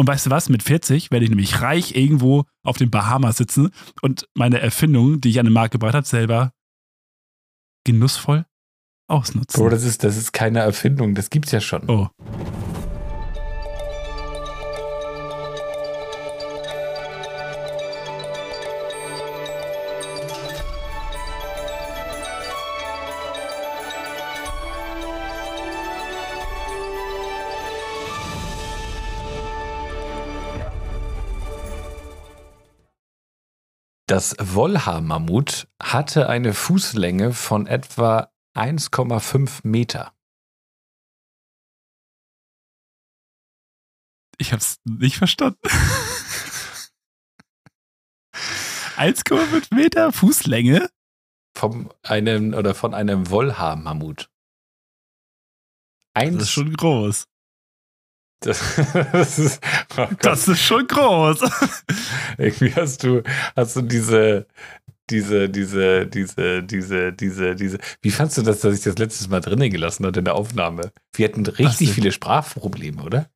Und weißt du was? Mit 40 werde ich nämlich reich irgendwo auf den Bahamas sitzen und meine Erfindung, die ich an den Markt gebracht habe, selber genussvoll ausnutzen. Bro, das ist, das ist keine Erfindung, das gibt's ja schon. Oh. Das Wollhaar-Mammut hatte eine Fußlänge von etwa 1,5 Meter. Ich hab's nicht verstanden. 1,5 Meter Fußlänge? Vom einem oder von einem Wollhaar-Mammut. Das ist schon groß. Das, das, ist, oh das ist schon groß. Irgendwie hast du, hast du diese, diese, diese, diese, diese, diese, diese. Wie fandst du das, dass ich das letztes Mal drinnen gelassen hatte in der Aufnahme? Wir hatten richtig viele Sprachprobleme, oder?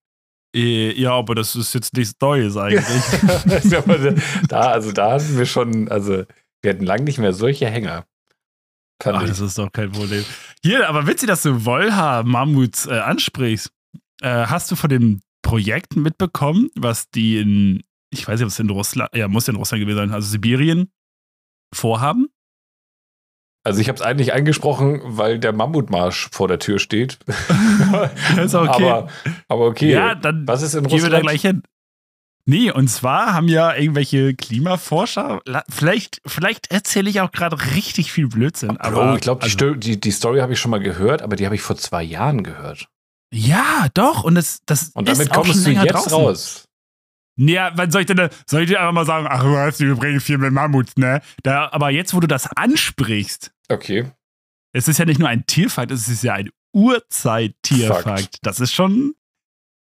Äh, ja, aber das ist jetzt nichts Neues eigentlich. da, also da hatten wir schon, also wir hatten lange nicht mehr solche Hänger. Ach, das ist doch kein Problem. Hier, aber witzig, dass du Wollhaar-Mammuts äh, ansprichst. Äh, hast du von dem Projekt mitbekommen, was die in, ich weiß nicht, ob es in Russland, ja, muss ja in Russland gewesen sein, also Sibirien, vorhaben? Also ich habe es eigentlich angesprochen, weil der Mammutmarsch vor der Tür steht. ist okay. Aber, aber okay. Ja, dann was ist in gehen Russland? wir da gleich hin. Nee, und zwar haben ja irgendwelche Klimaforscher, vielleicht, vielleicht erzähle ich auch gerade richtig viel Blödsinn. Aber, oh, ich glaube, die, also, die, die Story habe ich schon mal gehört, aber die habe ich vor zwei Jahren gehört. Ja, doch. Und das, das Und damit ist auch kommst schon du jetzt draußen. raus. Ja, wann soll ich denn, soll ich dir einfach mal sagen, ach, du weißt, wir bringen viel mit Mammuts, ne? Da, aber jetzt, wo du das ansprichst, Okay. es ist ja nicht nur ein Tierfakt, es ist ja ein Urzeit-Tierfakt. Fakt. Das ist schon,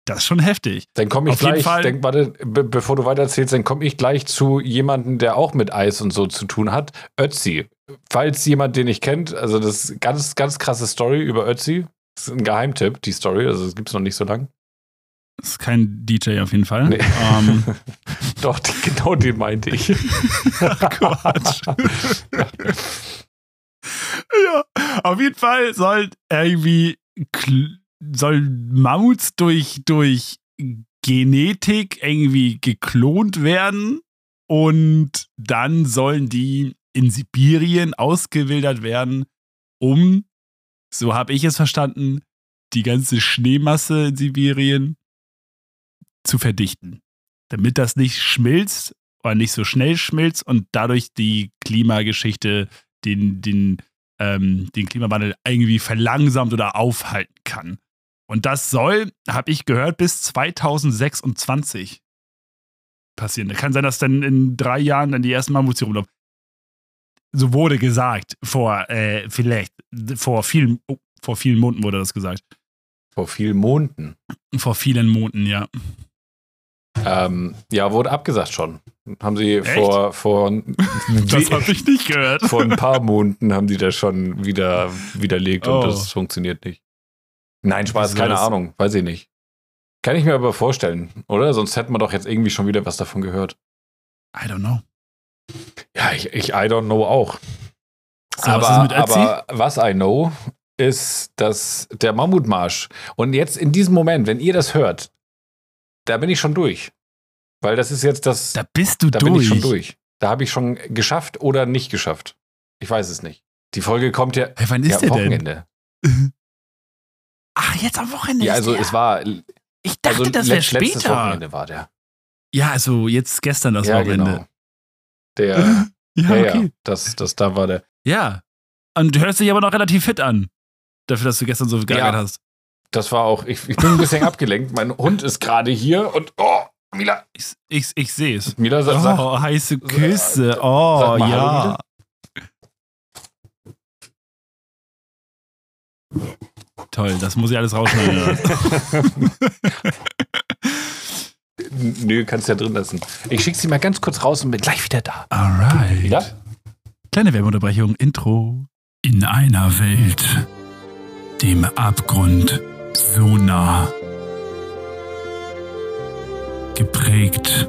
das ist schon heftig. Dann komme ich Auf gleich, denk, warte, be bevor du weitererzählst, dann komme ich gleich zu jemandem, der auch mit Eis und so zu tun hat. Ötzi. Falls jemand den nicht kennt, also das ist ganz, ganz krasse Story über Ötzi. Das ist ein Geheimtipp, die Story, also das gibt es noch nicht so lang. Das ist kein DJ auf jeden Fall. Nee. Ähm, Doch, die, genau den meinte ich. Quatsch. ja, auf jeden Fall soll irgendwie soll Mammuts durch, durch Genetik irgendwie geklont werden und dann sollen die in Sibirien ausgewildert werden, um, so habe ich es verstanden, die ganze Schneemasse in Sibirien zu verdichten. Damit das nicht schmilzt oder nicht so schnell schmilzt und dadurch die Klimageschichte den, den, ähm, den Klimawandel irgendwie verlangsamt oder aufhalten kann. Und das soll, habe ich gehört, bis 2026 passieren. Da kann sein, dass dann in drei Jahren dann die ersten Mammuts hier rumlaufen. So wurde gesagt, vor äh, vielleicht, vor vielen, oh, vor vielen Monaten wurde das gesagt. Vor vielen Monaten. Vor vielen Monaten, ja. Ähm, ja, wurde abgesagt schon. Haben sie Echt? vor, vor, Das habe ich nicht gehört. vor ein paar Monaten haben die das schon wieder widerlegt Oh. und das funktioniert nicht. Nein, Spaß, keine das? Ahnung, weiß ich nicht. Kann ich mir aber vorstellen, oder? Sonst hätten wir doch jetzt irgendwie schon wieder was davon gehört. I don't know. Ja, ich, ich I don't know auch. So, aber, was aber was I know, ist, dass der Mammutmarsch und jetzt in diesem Moment, wenn ihr das hört, da bin ich schon durch. Weil das ist jetzt das, Da bist du da durch. bin ich schon durch. Da habe ich schon geschafft oder nicht geschafft. Ich weiß es nicht. Die Folge kommt ja, Hey, wann ist ja der Wochenende. denn? Ach, jetzt am Wochenende. Ja, also der. es war, Ich dachte, also das wäre später. Wochenende war der. Ja, also jetzt gestern das ja, Wochenende. genau. Der, Ja, ja, okay. ja, das, das, da war der. Ja. Und du hörst dich aber noch relativ fit an. Dafür, dass du gestern so geärgert Ja. hast. Das war auch, ich, ich bin ein bisschen abgelenkt. Mein Hund ist gerade hier und, oh, Mila, Ich, ich, ich sehe es. Mila sagt, sag, Oh, heiße Küsse. Oh, mal ja. Toll, das muss ich alles rausschneiden. Nö, kannst ja drin lassen. Ich schick sie mal ganz kurz raus und bin gleich wieder da. Alright. Ja? Kleine Werbeunterbrechung, Intro. In einer Welt, dem Abgrund so nah, geprägt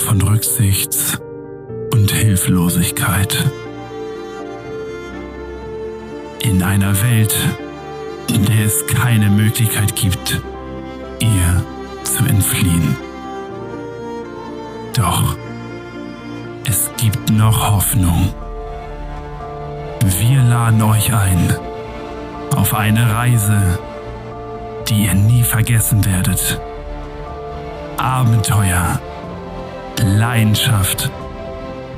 von Rücksichts- und Hilflosigkeit. In einer Welt, in der es keine Möglichkeit gibt, ihr zu entfliehen. Doch es gibt noch Hoffnung. Wir laden euch ein auf eine Reise, die ihr nie vergessen werdet. Abenteuer, Leidenschaft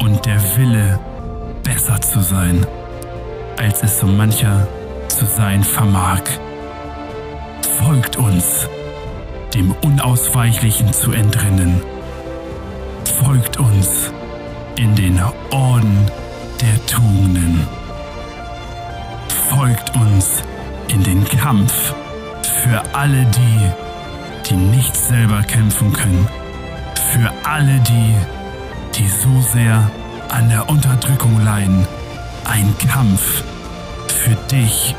und der Wille, besser zu sein, als es so mancher zu sein vermag. Folgt uns, dem Unausweichlichen zu entrinnen. Folgt uns in den Orden der Tugenden. Folgt uns in den Kampf für alle die, die nicht selber kämpfen können. Für alle die, die so sehr an der Unterdrückung leiden. Ein Kampf für dich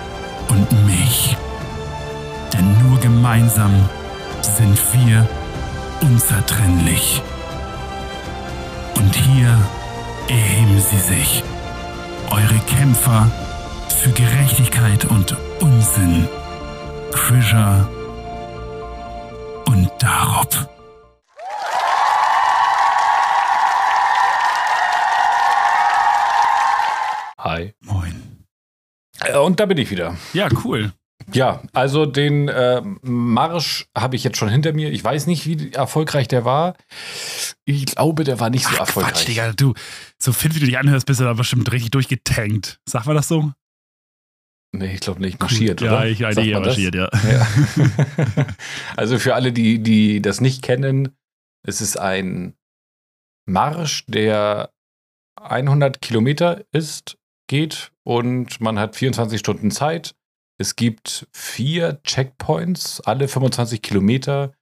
und mich. Denn nur gemeinsam sind wir unzertrennlich. Und hier erheben sie sich, eure Kämpfer für Gerechtigkeit und Unsinn. Krischer und Darop. Hi. Moin. Äh, Und da bin ich wieder. Ja, cool. Ja, also den äh, Marsch habe ich jetzt schon hinter mir. Ich weiß nicht, wie erfolgreich der war. Ich glaube, der war nicht so Ach, erfolgreich. Quatsch, Digga, du, so fit wie du dich anhörst, bist du da bestimmt richtig durchgetankt. Sag mal das so? Nee, ich glaube nicht. Marschiert, ja, oder? ich man das? marschiert, ja. Ja. also für alle, die, die das nicht kennen, es ist ein Marsch, der 100 Kilometer ist, geht und man hat 24 Stunden Zeit. Es gibt vier Checkpoints, alle 25 Kilometer.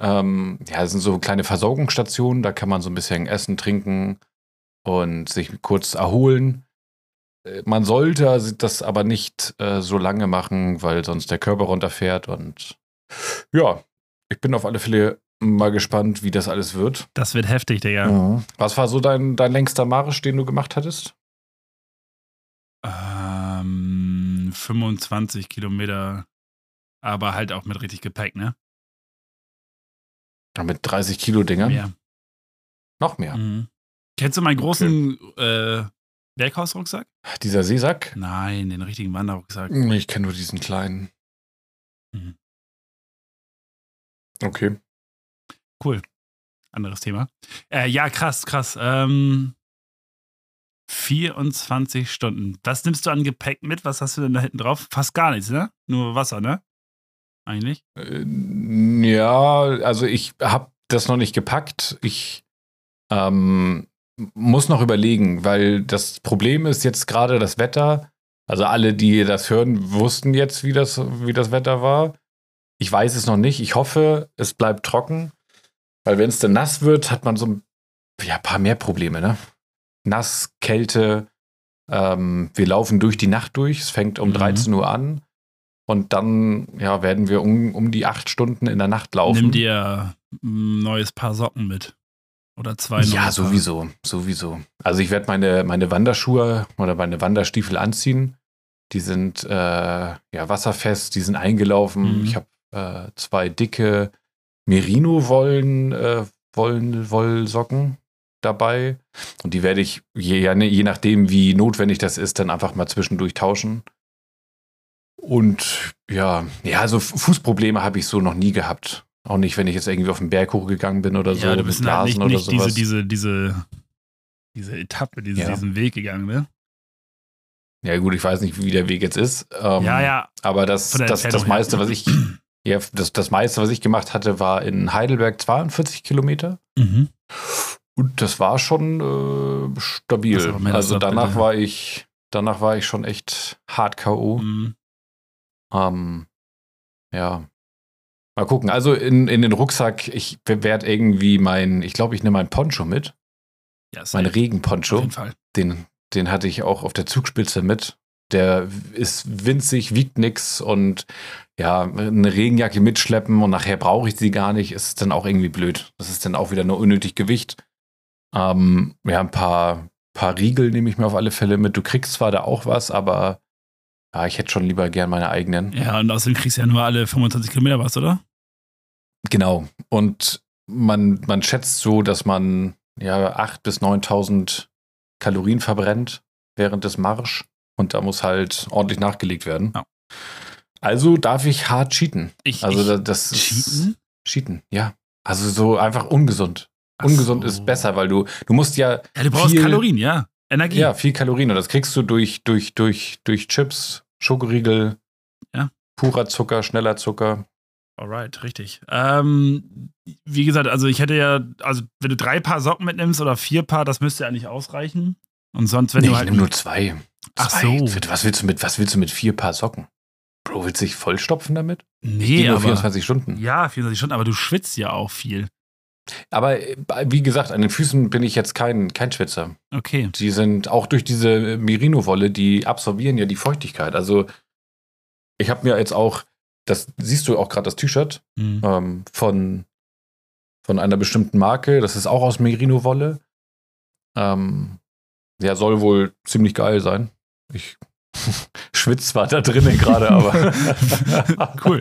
Ähm, ja, es sind so kleine Versorgungsstationen, da kann man so ein bisschen essen, trinken und sich kurz erholen. Äh, Man sollte das aber nicht äh, so lange machen, weil sonst der Körper runterfährt. Und ja, ich bin auf alle Fälle mal gespannt, wie das alles wird. Das wird heftig, Digga. Was war so dein, dein längster Marsch, den du gemacht hattest? Ähm, 25 Kilometer, aber halt auch mit richtig Gepäck, ne? Mit 30 Kilo Dinger? Mehr. Noch mehr. Mhm. Kennst du meinen großen äh, Berghausrucksack? Dieser Seesack? Nein, den richtigen Wanderrucksack. Ich kenne nur diesen kleinen. Mhm. Okay. Cool. Anderes Thema. Äh, ja, krass, krass. Ähm, 24 Stunden. Was nimmst du an Gepäck mit? Was hast du denn da hinten drauf? Fast gar nichts, ne? Nur Wasser, ne? Eigentlich. Äh, Ja, also ich habe das noch nicht gepackt. Ich ähm, muss noch überlegen, weil das Problem ist jetzt gerade das Wetter. Also alle, die das hören, wussten jetzt, wie das, wie das Wetter war. Ich weiß es noch nicht. Ich hoffe, es bleibt trocken. Weil wenn es dann nass wird, hat man so ein ja, paar mehr Probleme, ne? Nass, Kälte. Ähm, wir laufen durch die Nacht durch. Es fängt um Mhm. 13 Uhr an. Und dann ja, werden wir um, um die acht Stunden in der Nacht laufen. Nimm dir ein neues Paar Socken mit. Oder zwei neue Ja, Paar. sowieso, sowieso. Also ich werde meine, meine Wanderschuhe oder meine Wanderstiefel anziehen. Die sind äh, ja wasserfest, die sind eingelaufen. Mhm. Ich habe äh, zwei dicke Merino-Wollen, äh, Wollen, Wollsocken dabei. Und die werde ich, je, ne, je nachdem, wie notwendig das ist, dann einfach mal zwischendurch tauschen. Und ja, ja, also Fußprobleme habe ich so noch nie gehabt. Auch nicht, wenn ich jetzt irgendwie auf den Berg hochgegangen bin oder so. ja, du mit bist halt nicht, Blasen nicht diese, diese, diese, diese Etappe, diese, Ja. diesen Weg gegangen, ne? Ja, gut, ich weiß nicht, wie der Weg jetzt ist. Ähm, ja, ja. Aber das, das, das her. meiste, was ich, ja, das, das meiste, was ich gemacht hatte, war in Heidelberg 42 Kilometer. Mhm. Und das war schon äh, stabil. Also danach war ich, danach war ich schon echt hart K.O. Mhm. Ähm, ja. Mal gucken. Also in, in den Rucksack, ich werde irgendwie mein, ich glaube, ich nehme mein Poncho mit. Ja, Mein safe. auf Regenponcho. jeden Fall. Den, den hatte ich auch auf der Zugspitze mit. Der ist winzig, wiegt nix und ja, eine Regenjacke mitschleppen und nachher brauche ich sie gar nicht, ist dann auch irgendwie blöd. Das ist dann auch wieder nur unnötig Gewicht. Ähm, ja, ein paar, paar Riegel nehme ich mir auf alle Fälle mit. Du kriegst zwar da auch was, aber ja, ich hätte schon lieber gern meine eigenen. Ja, und außerdem kriegst du ja nur alle 25 Kilometer was, oder? Genau. Und man, man schätzt so, dass man ja 8.000 bis 9.000 Kalorien verbrennt während des Marsch. Und da muss halt ordentlich nachgelegt werden. Ja. Also darf ich hart cheaten. Ich, Also ich, da- das cheaten? cheaten, ja. Also so einfach ungesund. Ach Ungesund so. ist besser, weil du du musst ja Ja, du brauchst Kalorien, ja. Energie. ja viel Kalorien und das kriegst du durch durch durch durch Chips, Schokoriegel, Ja. purer Zucker, schneller Zucker. Alright, richtig. Ähm, wie gesagt, also ich hätte ja, also wenn du drei Paar Socken mitnimmst oder vier Paar, das müsste ja nicht ausreichen. Und sonst, wenn nee, du ich halt. nehme nur zwei. Ach zwei. so. Was willst du mit was willst du mit vier Paar Socken? Bro, willst du dich vollstopfen damit? nee, nur aber. 24 Stunden. Ja, 24 Stunden, aber du schwitzt ja auch viel. Aber äh, wie gesagt, an den Füßen bin ich jetzt kein, kein Schwitzer. Okay. Die sind auch durch diese Merino-Wolle, die absorbieren ja die Feuchtigkeit. Also ich habe mir jetzt auch, das siehst du auch gerade das T-Shirt Hm. ähm, von, von einer bestimmten Marke. Das ist auch aus Merino-Wolle. Ähm, ja, soll wohl ziemlich geil sein. Ich schwitze zwar da drinnen gerade, aber Cool.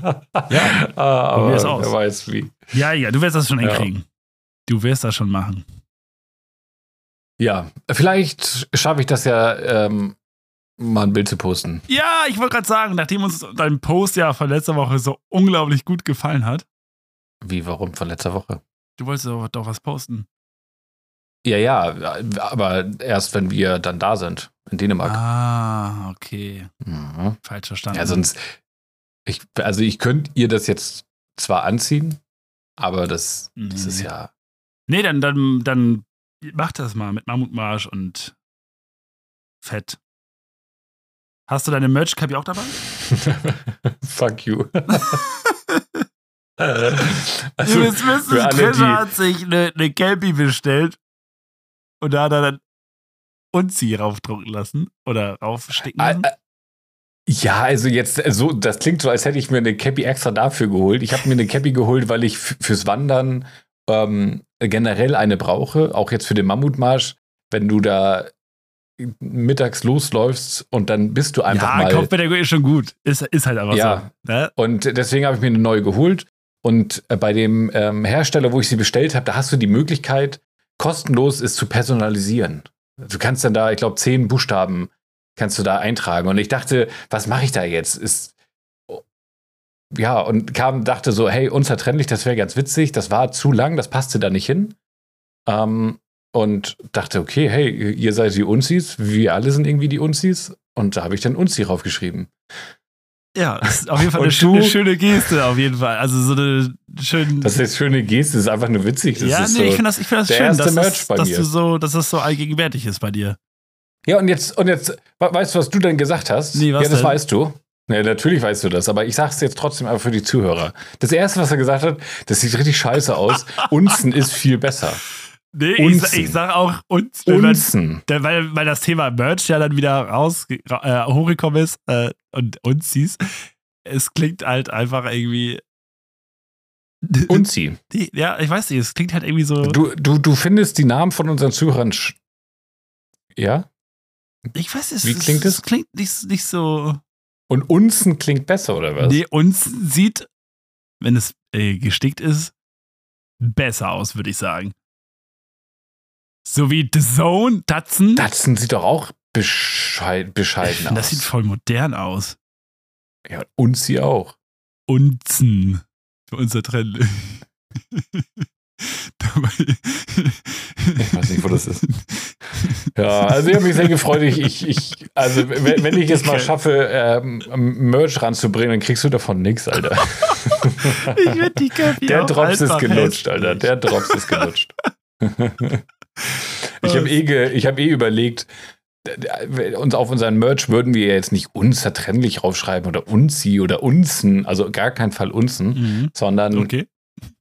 Ja, aber Probier's aus. wer weiß wie. Ja, ja, du wirst das schon Ja. Du wirst das schon machen. Ja, vielleicht schaffe ich das ja, ähm, mal ein Bild zu posten. Ja, ich wollte gerade sagen, nachdem uns dein Post ja von letzter Woche so unglaublich gut gefallen hat, Wie, warum von letzter Woche? du wolltest doch, doch was posten. Ja, ja, aber erst wenn wir dann da sind, in Dänemark. Ah, okay. Mhm. Falsch verstanden. Ja, sonst, ich, also ich könnte ihr das jetzt zwar anziehen, aber das, das ist ja, Nee, dann, dann, dann mach das mal mit Mammutmarsch und Fett. Hast du deine Merch-Cappy auch dabei? fuck you. Also, müsst wissen, für alle, die- hat sich eine, eine Cappy bestellt und da hat er dann Unzi raufdrucken lassen oder raufsticken Ah, lassen. ah, Ja, also jetzt äh, so, das klingt so, als hätte ich mir eine Cappy extra dafür geholt. Ich habe mir eine Cappy geholt, weil ich fürs Wandern ähm, generell eine brauche, auch jetzt für den Mammutmarsch. Wenn du da mittags losläufst und dann bist du einfach ja, mal. Kopfbedeckung ist schon gut. Ist, ist halt einfach Ja. so. Ne? Und deswegen habe ich mir eine neue geholt. Und äh, bei dem ähm, Hersteller, wo ich sie bestellt habe, da hast du die Möglichkeit, kostenlos es zu personalisieren. Du kannst dann da, ich glaube, zehn Buchstaben kannst du da eintragen. Und ich dachte, was mache ich da jetzt? Ist ja, und kam, dachte so, hey, unzertrennlich, das wäre ganz witzig. Das war zu lang, das passte da nicht hin. Ähm, und dachte, okay, hey, ihr seid die Unzis, wir alle sind irgendwie die Unzis. Und da habe ich dann Unzi draufgeschrieben. Ja, das ist auf jeden Fall eine, schöne, schöne Geste, auf jeden Fall. Also so eine schöne. Das ist jetzt schöne Geste, das ist einfach nur witzig. Das ja, ist nee, so. ich finde das, ich find das der schön, erste dass, Merch das, bei dass mir. du so, dass das so allgegenwärtig ist bei dir. Ja, und jetzt, und jetzt, we- weißt du, was du denn gesagt hast? Nee, was ja, das denn? weißt du. Ja, natürlich weißt du das, aber ich sag's jetzt trotzdem einfach für die Zuhörer. Das erste, was er gesagt hat, das sieht richtig scheiße aus. Unzen ist viel besser. Nee, ich, Unzen. sa- ich sag auch man- Unzen. Da- weil, weil das Thema Merch ja dann wieder raus äh, hochgekommen ist äh, und siehst, es klingt halt einfach irgendwie. Unzi. Ja, ich weiß nicht, es klingt halt irgendwie so. Du, du, du findest die Namen von unseren Zuhörern. Ja? ich weiß nicht, wie es, klingt es? es klingt nicht, nicht so. Und Unzen klingt besser, oder was? Nee, uns sieht, wenn es äh, gestickt ist, besser aus, würde ich sagen. So wie The Zone, Datsun. Datsun sieht doch auch bescheid, bescheiden finde, aus. das sieht voll modern aus. ja, Unzi auch. Unzen. Für unser Trend. Dabei. Ich weiß nicht, wo das ist. Ja, also ich habe mich sehr gefreut. Ich, ich, ich, also wenn, wenn ich es mal schaffe, ähm, Merch ranzubringen, dann kriegst du davon nichts, Alter. ich würde die Cappy Der Drops ist gelutscht, hässlich. Alter. Der Drops ist gelutscht. ich habe eh, ge, ich hab eh überlegt, uns auf unseren Merch würden wir jetzt nicht unzertrennlich raufschreiben oder unzi oder unzen, also gar keinen Fall unzen, Mhm. sondern Okay.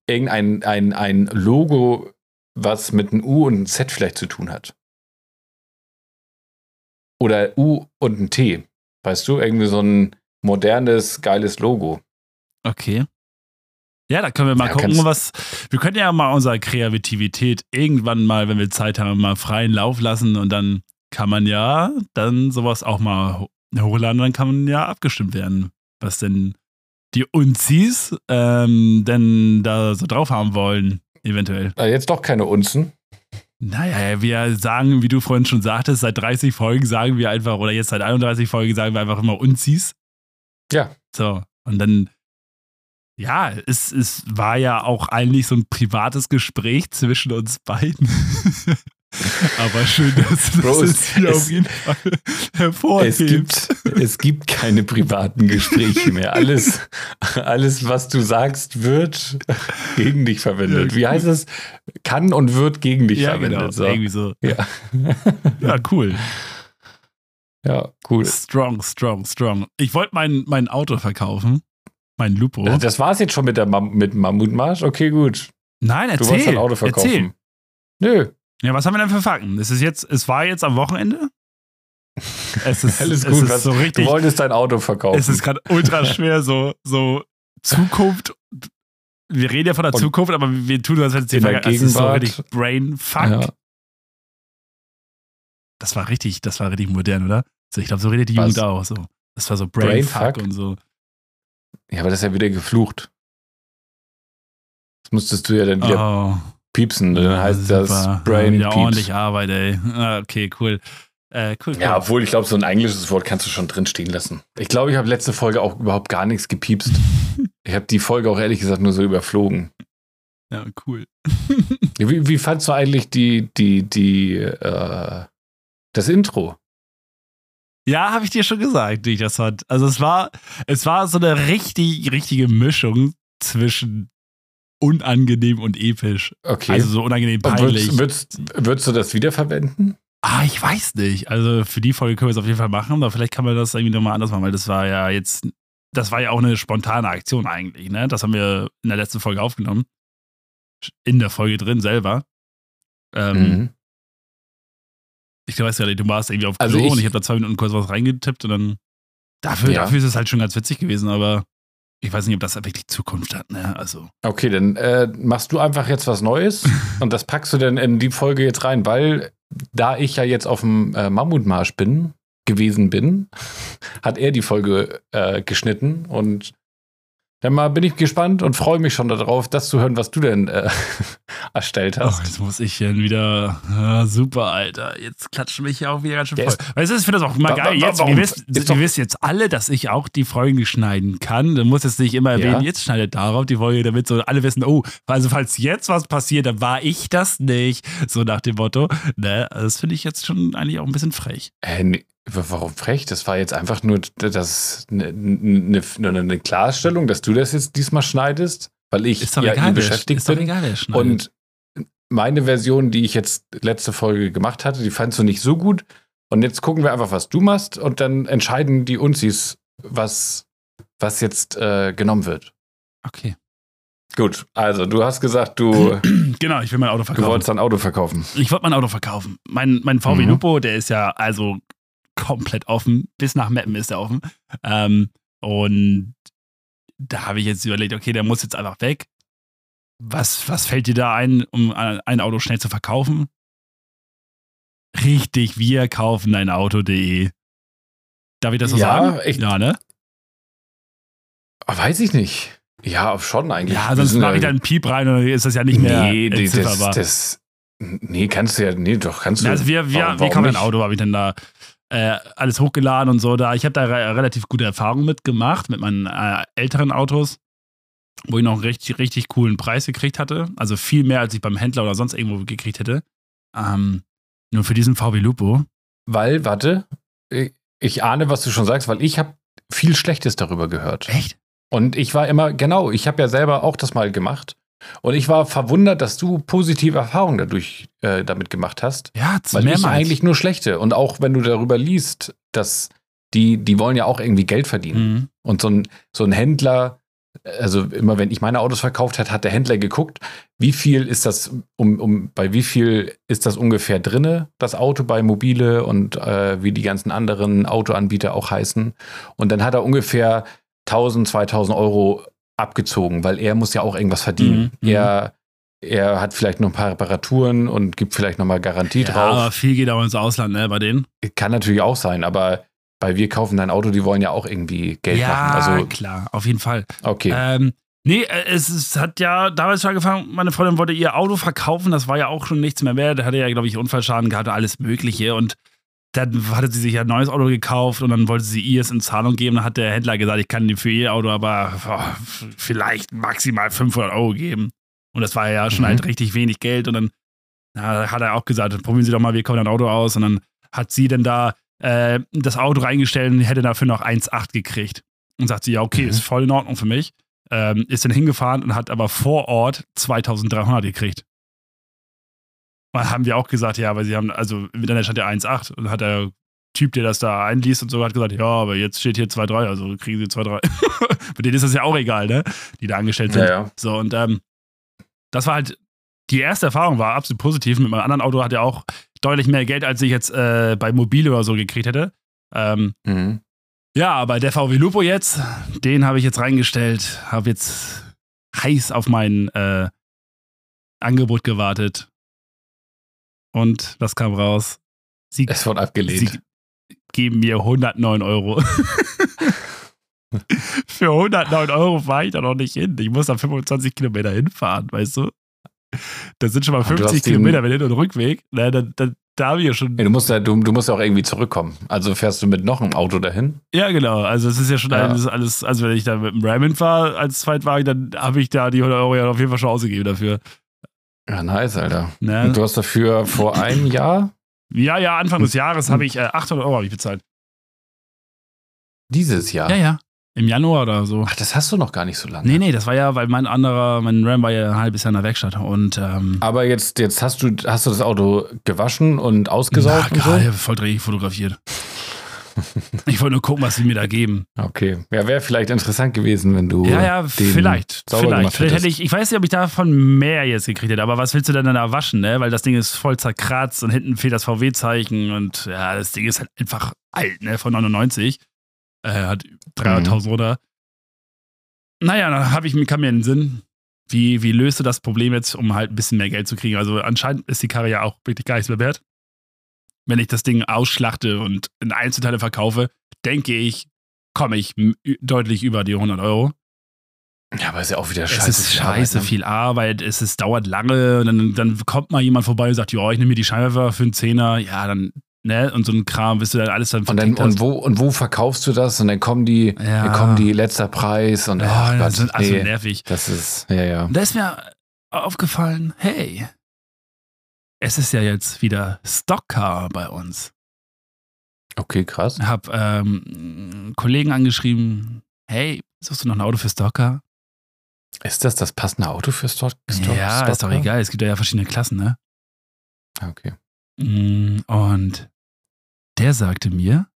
Irgendein ein, ein Logo, was mit einem U und einem Z vielleicht zu tun hat. Oder U und ein T Weißt du, irgendwie so ein modernes, geiles Logo. Okay. Ja, da können wir mal Ja, gucken, was. Wir können ja mal unsere Kreativität irgendwann mal, wenn wir Zeit haben, mal freien Lauf lassen und dann kann man ja dann sowas auch mal ho- hochladen, dann kann man ja abgestimmt werden, was denn die Unzis ähm, denn da so drauf haben wollen, eventuell. Ah, jetzt doch keine Unzen. Naja, wir sagen, wie du vorhin schon sagtest, seit 30 Folgen sagen wir einfach, oder jetzt seit 31 Folgen sagen wir einfach immer Unzis. Ja. So, und dann, ja, es, es war ja auch eigentlich so ein privates Gespräch zwischen uns beiden. Aber schön, dass du Bro, das es- jetzt hier es- auf jeden Fall Es hervorhebst. gibt, es gibt keine privaten Gespräche mehr. Alles, alles, was du sagst, wird gegen dich verwendet. Wie heißt es? Kann und wird gegen dich ja, verwendet. genau. So. Irgendwie so. Ja. Ja, cool. ja, cool. Strong, strong, strong. Ich wollte mein, mein Auto verkaufen. Mein Lupo. Das war's jetzt schon mit der Mam mit dem Mammutmarsch. Okay, gut. Nein, Du erzähl. wolltest dein Auto verkaufen. Erzähl. Nö, Ja, was haben wir denn für Fakten? Es ist jetzt, es war jetzt am Wochenende. Es ist, alles es gut. ist Was- so du richtig. wolltest dein Auto verkaufen. Es ist gerade ultra schwer, so, so Zukunft. Wir reden ja von der Und Zukunft, aber wir tun das jetzt die in der Vergangenheit. Es ist so Gegenwart. richtig Brainfuck. Ja. Das war richtig, das war richtig modern, oder? So, ich glaube, so redet die Was? Jugend auch so. Das war so Brainfuck Brainfuck? und so. ja, aber das ist ja wieder geflucht. Das musstest du ja dann wieder Oh, piepsen. Dann heißt das super. Brain ja, Pieps. ordentlich Arbeit, ey. Ah, Okay, cool. Äh, cool, cool. Ja, obwohl ich glaube, so ein englisches Wort kannst du schon drin stehen lassen. Ich glaube, ich habe letzte Folge auch überhaupt gar nichts gepiepst. Ich habe die Folge auch ehrlich gesagt nur so überflogen. ja, cool. Wie, wie fandst du eigentlich die, die, die, äh, das Intro? Ja, habe ich dir schon gesagt, wie ich das fand. Also es war, es war so eine richtig, richtige Mischung zwischen unangenehm und episch. Okay. Also so unangenehm peinlich. würdest, würdest, würdest du das wiederverwenden? ah, ich weiß nicht. Also für die Folge können wir es auf jeden Fall machen, aber vielleicht kann man das irgendwie nochmal anders machen, weil das war ja jetzt, das war ja auch eine spontane Aktion eigentlich, ne? Das haben wir in der letzten Folge aufgenommen. In der Folge drin selber. Ähm, Mhm. Ich weiß ja nicht, du warst irgendwie auf Klo Also ich- und ich habe da zwei Minuten kurz was reingetippt und dann dafür, Ja. dafür ist es halt schon ganz witzig gewesen, aber ich weiß nicht, ob das wirklich Zukunft hat, ne? Also. Okay, dann äh, machst du einfach jetzt was Neues und das packst du dann in die Folge jetzt rein, weil da ich ja jetzt auf dem äh, Mammutmarsch bin, gewesen bin, hat er die Folge äh, geschnitten und dann mal bin ich gespannt und freue mich schon darauf, das zu hören, was du denn äh, erstellt Oh, hast. jetzt muss ich hier wieder. Ah, super, Alter. Jetzt klatschen mich hier auch wieder ganz schön voll. Weißt du, ich finde das auch immer geil. Jetzt, warum? ihr, wisst, Ist ihr wisst jetzt alle, dass ich auch die Folgen schneiden kann. Dann muss jetzt nicht immer erwähnen, Ja. jetzt schneidet darauf die Folge, damit so alle wissen, oh, also falls jetzt was passiert, dann war ich das nicht. So nach dem Motto. Ne, das finde ich jetzt schon eigentlich auch ein bisschen frech. Äh, nee, warum frech? Das war jetzt einfach nur das, eine ne, ne, ne Klarstellung, dass du das jetzt diesmal schneidest, weil ich Ist doch ja egal, beschäftigt ist doch bin. egal, wer schneidet. Und meine Version, die ich jetzt letzte Folge gemacht hatte, die fandst du nicht so gut. Und jetzt gucken wir einfach, was du machst und dann entscheiden die Unzis, was, was jetzt äh, genommen wird. okay. Gut, also du hast gesagt, du, Genau, ich will mein Auto du verkaufen. wolltest dein Auto verkaufen. Ich wollte mein Auto verkaufen. Mein, mein VW Mhm. Lupo, der ist ja also komplett offen. Bis nach Meppen ist er offen. Ähm, und da habe ich jetzt überlegt, okay, der muss jetzt einfach weg. Was, was fällt dir da ein, um ein Auto schnell zu verkaufen? Richtig, wir kaufen dein Auto.de. Darf ich das so Ja, sagen? ich- ja, ne? Ah, Weiß ich nicht. Ja, schon eigentlich. Ja, Wir sonst mache ich da einen Piep rein und dann ist das ja nicht mehr Nee, das, entzifferbar. das, nee, kannst du ja, nee, doch, kannst du. Also wir, wir, Warum- wir warum kaufen ein? Auto, habe ich dann da äh, alles hochgeladen und so. Da, ich habe da re relativ gute Erfahrungen mitgemacht, mit meinen äh, älteren Autos, wo ich noch einen richtig, richtig coolen Preis gekriegt hatte. Also viel mehr, als ich beim Händler oder sonst irgendwo gekriegt hätte. Ähm, nur für diesen VW Lupo. Weil, warte, ich- ich ahne, was du schon sagst, weil ich habe viel Schlechtes darüber gehört. Echt? Und ich war immer, genau, ich habe ja selber auch das mal gemacht. Und ich war verwundert, dass du positive Erfahrungen dadurch äh, damit gemacht hast. Ja, Weil ich mehrmals. eigentlich nur schlechte. Und auch wenn du darüber liest, dass die, die wollen ja auch irgendwie Geld verdienen. Mhm. Und so ein, so ein Händler also immer wenn ich meine Autos verkauft hat, hat der Händler geguckt, wie viel ist das, um, um bei wie viel ist das ungefähr drinne, das Auto bei Mobile und äh, wie die ganzen anderen Autoanbieter auch heißen. Und dann hat er ungefähr 1000, 2000 Euro abgezogen, weil er muss ja auch irgendwas verdienen. Mhm, er, er hat vielleicht noch ein paar Reparaturen und gibt vielleicht noch mal Garantie ja, drauf. aber viel geht auch ins Ausland, ne, bei denen. Kann natürlich auch sein, aber bei wir kaufen dein Auto, die wollen ja auch irgendwie Geld ja, machen. Also, klar, auf jeden Fall. okay. Ähm, nee, äh, es, es hat ja damals schon angefangen, meine Freundin wollte ihr Auto verkaufen, das war ja auch schon nichts mehr wert. Da hatte ja, glaube ich, Unfallschaden gehabt und alles Mögliche. Und dann hatte sie sich ein neues Auto gekauft und dann wollte sie ihr es in Zahlung geben. Dann hat der Händler gesagt, ich kann für ihr Auto aber oh, vielleicht maximal 500 Euro geben. Und das war ja schon Mhm. halt richtig wenig Geld. Und dann na, hat er auch gesagt, probieren Sie doch mal, wir kaufen ein Auto aus. Und dann hat sie dann da äh, das Auto reingestellt und hätte dafür noch 1,8 gekriegt. Und sagt sie, ja, okay, Mhm. ist voll in Ordnung für mich. Ähm, ist dann hingefahren und hat aber vor Ort 2300 gekriegt. Mal haben wir auch gesagt, ja, weil sie haben, also im Internet stand ja 1,8 und hat der Typ, der das da einliest und so, hat gesagt, ja, aber jetzt steht hier 2,3, also kriegen sie 2,3. Für den ist das ja auch egal, ne? Die da angestellt sind. ja, ja. So, und ähm, das war halt, die erste Erfahrung war absolut positiv. Mit meinem anderen Auto hat er auch deutlich mehr Geld, als ich jetzt äh, bei Mobile oder so gekriegt hätte. Ähm, Mhm. ja, aber der VW Lupo jetzt, den habe ich jetzt reingestellt, habe jetzt heiß auf mein äh, Angebot gewartet. Und was kam raus? Sie, Es wird abgelehnt. sie geben mir 109 Euro. Für 109 Euro fahre ich da noch nicht hin. Ich muss da 25 Kilometer hinfahren, weißt du? Das sind schon mal Aber du 50 hast den- Kilometer mit Hin- und Rückweg. Na, da, da, da habe ich ja schon. Ja, du, musst ja, du, du musst ja auch irgendwie zurückkommen. Also fährst du mit noch einem Auto dahin? Ja, genau. Also es ist ja schon Ja. alles, alles, also wenn ich da mit dem Raymond fahre als Zweitwagen, dann habe ich da die 100 Euro ja auf jeden Fall schon ausgegeben dafür. Ja, nice, Alter. Ne? Und du hast dafür vor einem Jahr, Ja, ja, Anfang des Jahres habe ich äh, 800 Euro ich bezahlt. dieses Jahr. Ja, ja. Im Januar oder so. Ach, das hast du noch gar nicht so lange. Nee, nee, das war ja, weil mein anderer, mein Ram war ja ein halbes Jahr in der Werkstatt und ähm, Aber jetzt, jetzt hast du, hast du das Auto gewaschen und ausgesaugt na, und so? geil, voll dreckig fotografiert. ich wollte nur gucken, was sie mir da geben. Okay. Ja, wäre vielleicht interessant gewesen, wenn du. Ja, ja, vielleicht. Vielleicht. Vielleicht hätte ich, ich weiß nicht, ob ich davon mehr jetzt gekriegt hätte, aber was willst du denn da waschen, ne? Weil das Ding ist voll zerkratzt und hinten fehlt das VW-Zeichen und ja, das Ding ist halt einfach alt, ne? Von 99. Äh, hat 300.000 Mhm. oder. Naja, dann hab ich, kam mir in den Sinn, wie, wie löst du das Problem jetzt, um halt ein bisschen mehr Geld zu kriegen? Also anscheinend ist die Karre ja auch wirklich gar nichts mehr wert. Wenn ich das Ding ausschlachte und in Einzelteile verkaufe, denke ich, komme ich deutlich über die 100 Euro. Ja, aber ist ja auch wieder scheiße. Es ist viel Arbeit, scheiße ne? viel Arbeit, es ist, dauert lange und dann, dann kommt mal jemand vorbei und sagt, ja, ich nehme mir die Scheinwerfer für einen Zehner, ja, dann, ne, und so ein Kram, bis du dann alles dann Und, dann, und, wo, und wo verkaufst du das? Und dann kommen die, Ja. dann kommen die letzter Preis und ja, ach das Gott, ist also nee, nervig. das ist, ja, ja. Da ist mir aufgefallen, hey, es ist ja jetzt wieder Stockcar bei uns. Okay, krass. Hab ähm, Kollegen angeschrieben, hey, suchst du noch ein Auto für Stockcar? Ist das das passende Auto für Stock? Stock ja, ist doch egal, es gibt ja verschiedene Klassen, ne? Okay. Mm, Und der sagte mir,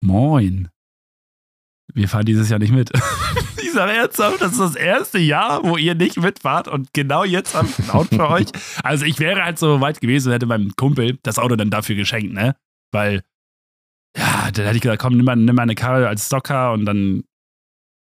moin, wir fahren dieses Jahr nicht mit. ich sage ernsthaft, das ist das erste Jahr, wo ihr nicht mitfahrt und genau jetzt habe ich ein Auto für euch. Also ich wäre halt so weit gewesen und hätte meinem Kumpel das Auto dann dafür geschenkt, ne? Weil, ja, dann hätte ich gesagt, komm, nimm mal, nimm mal eine Karre als Stocker und dann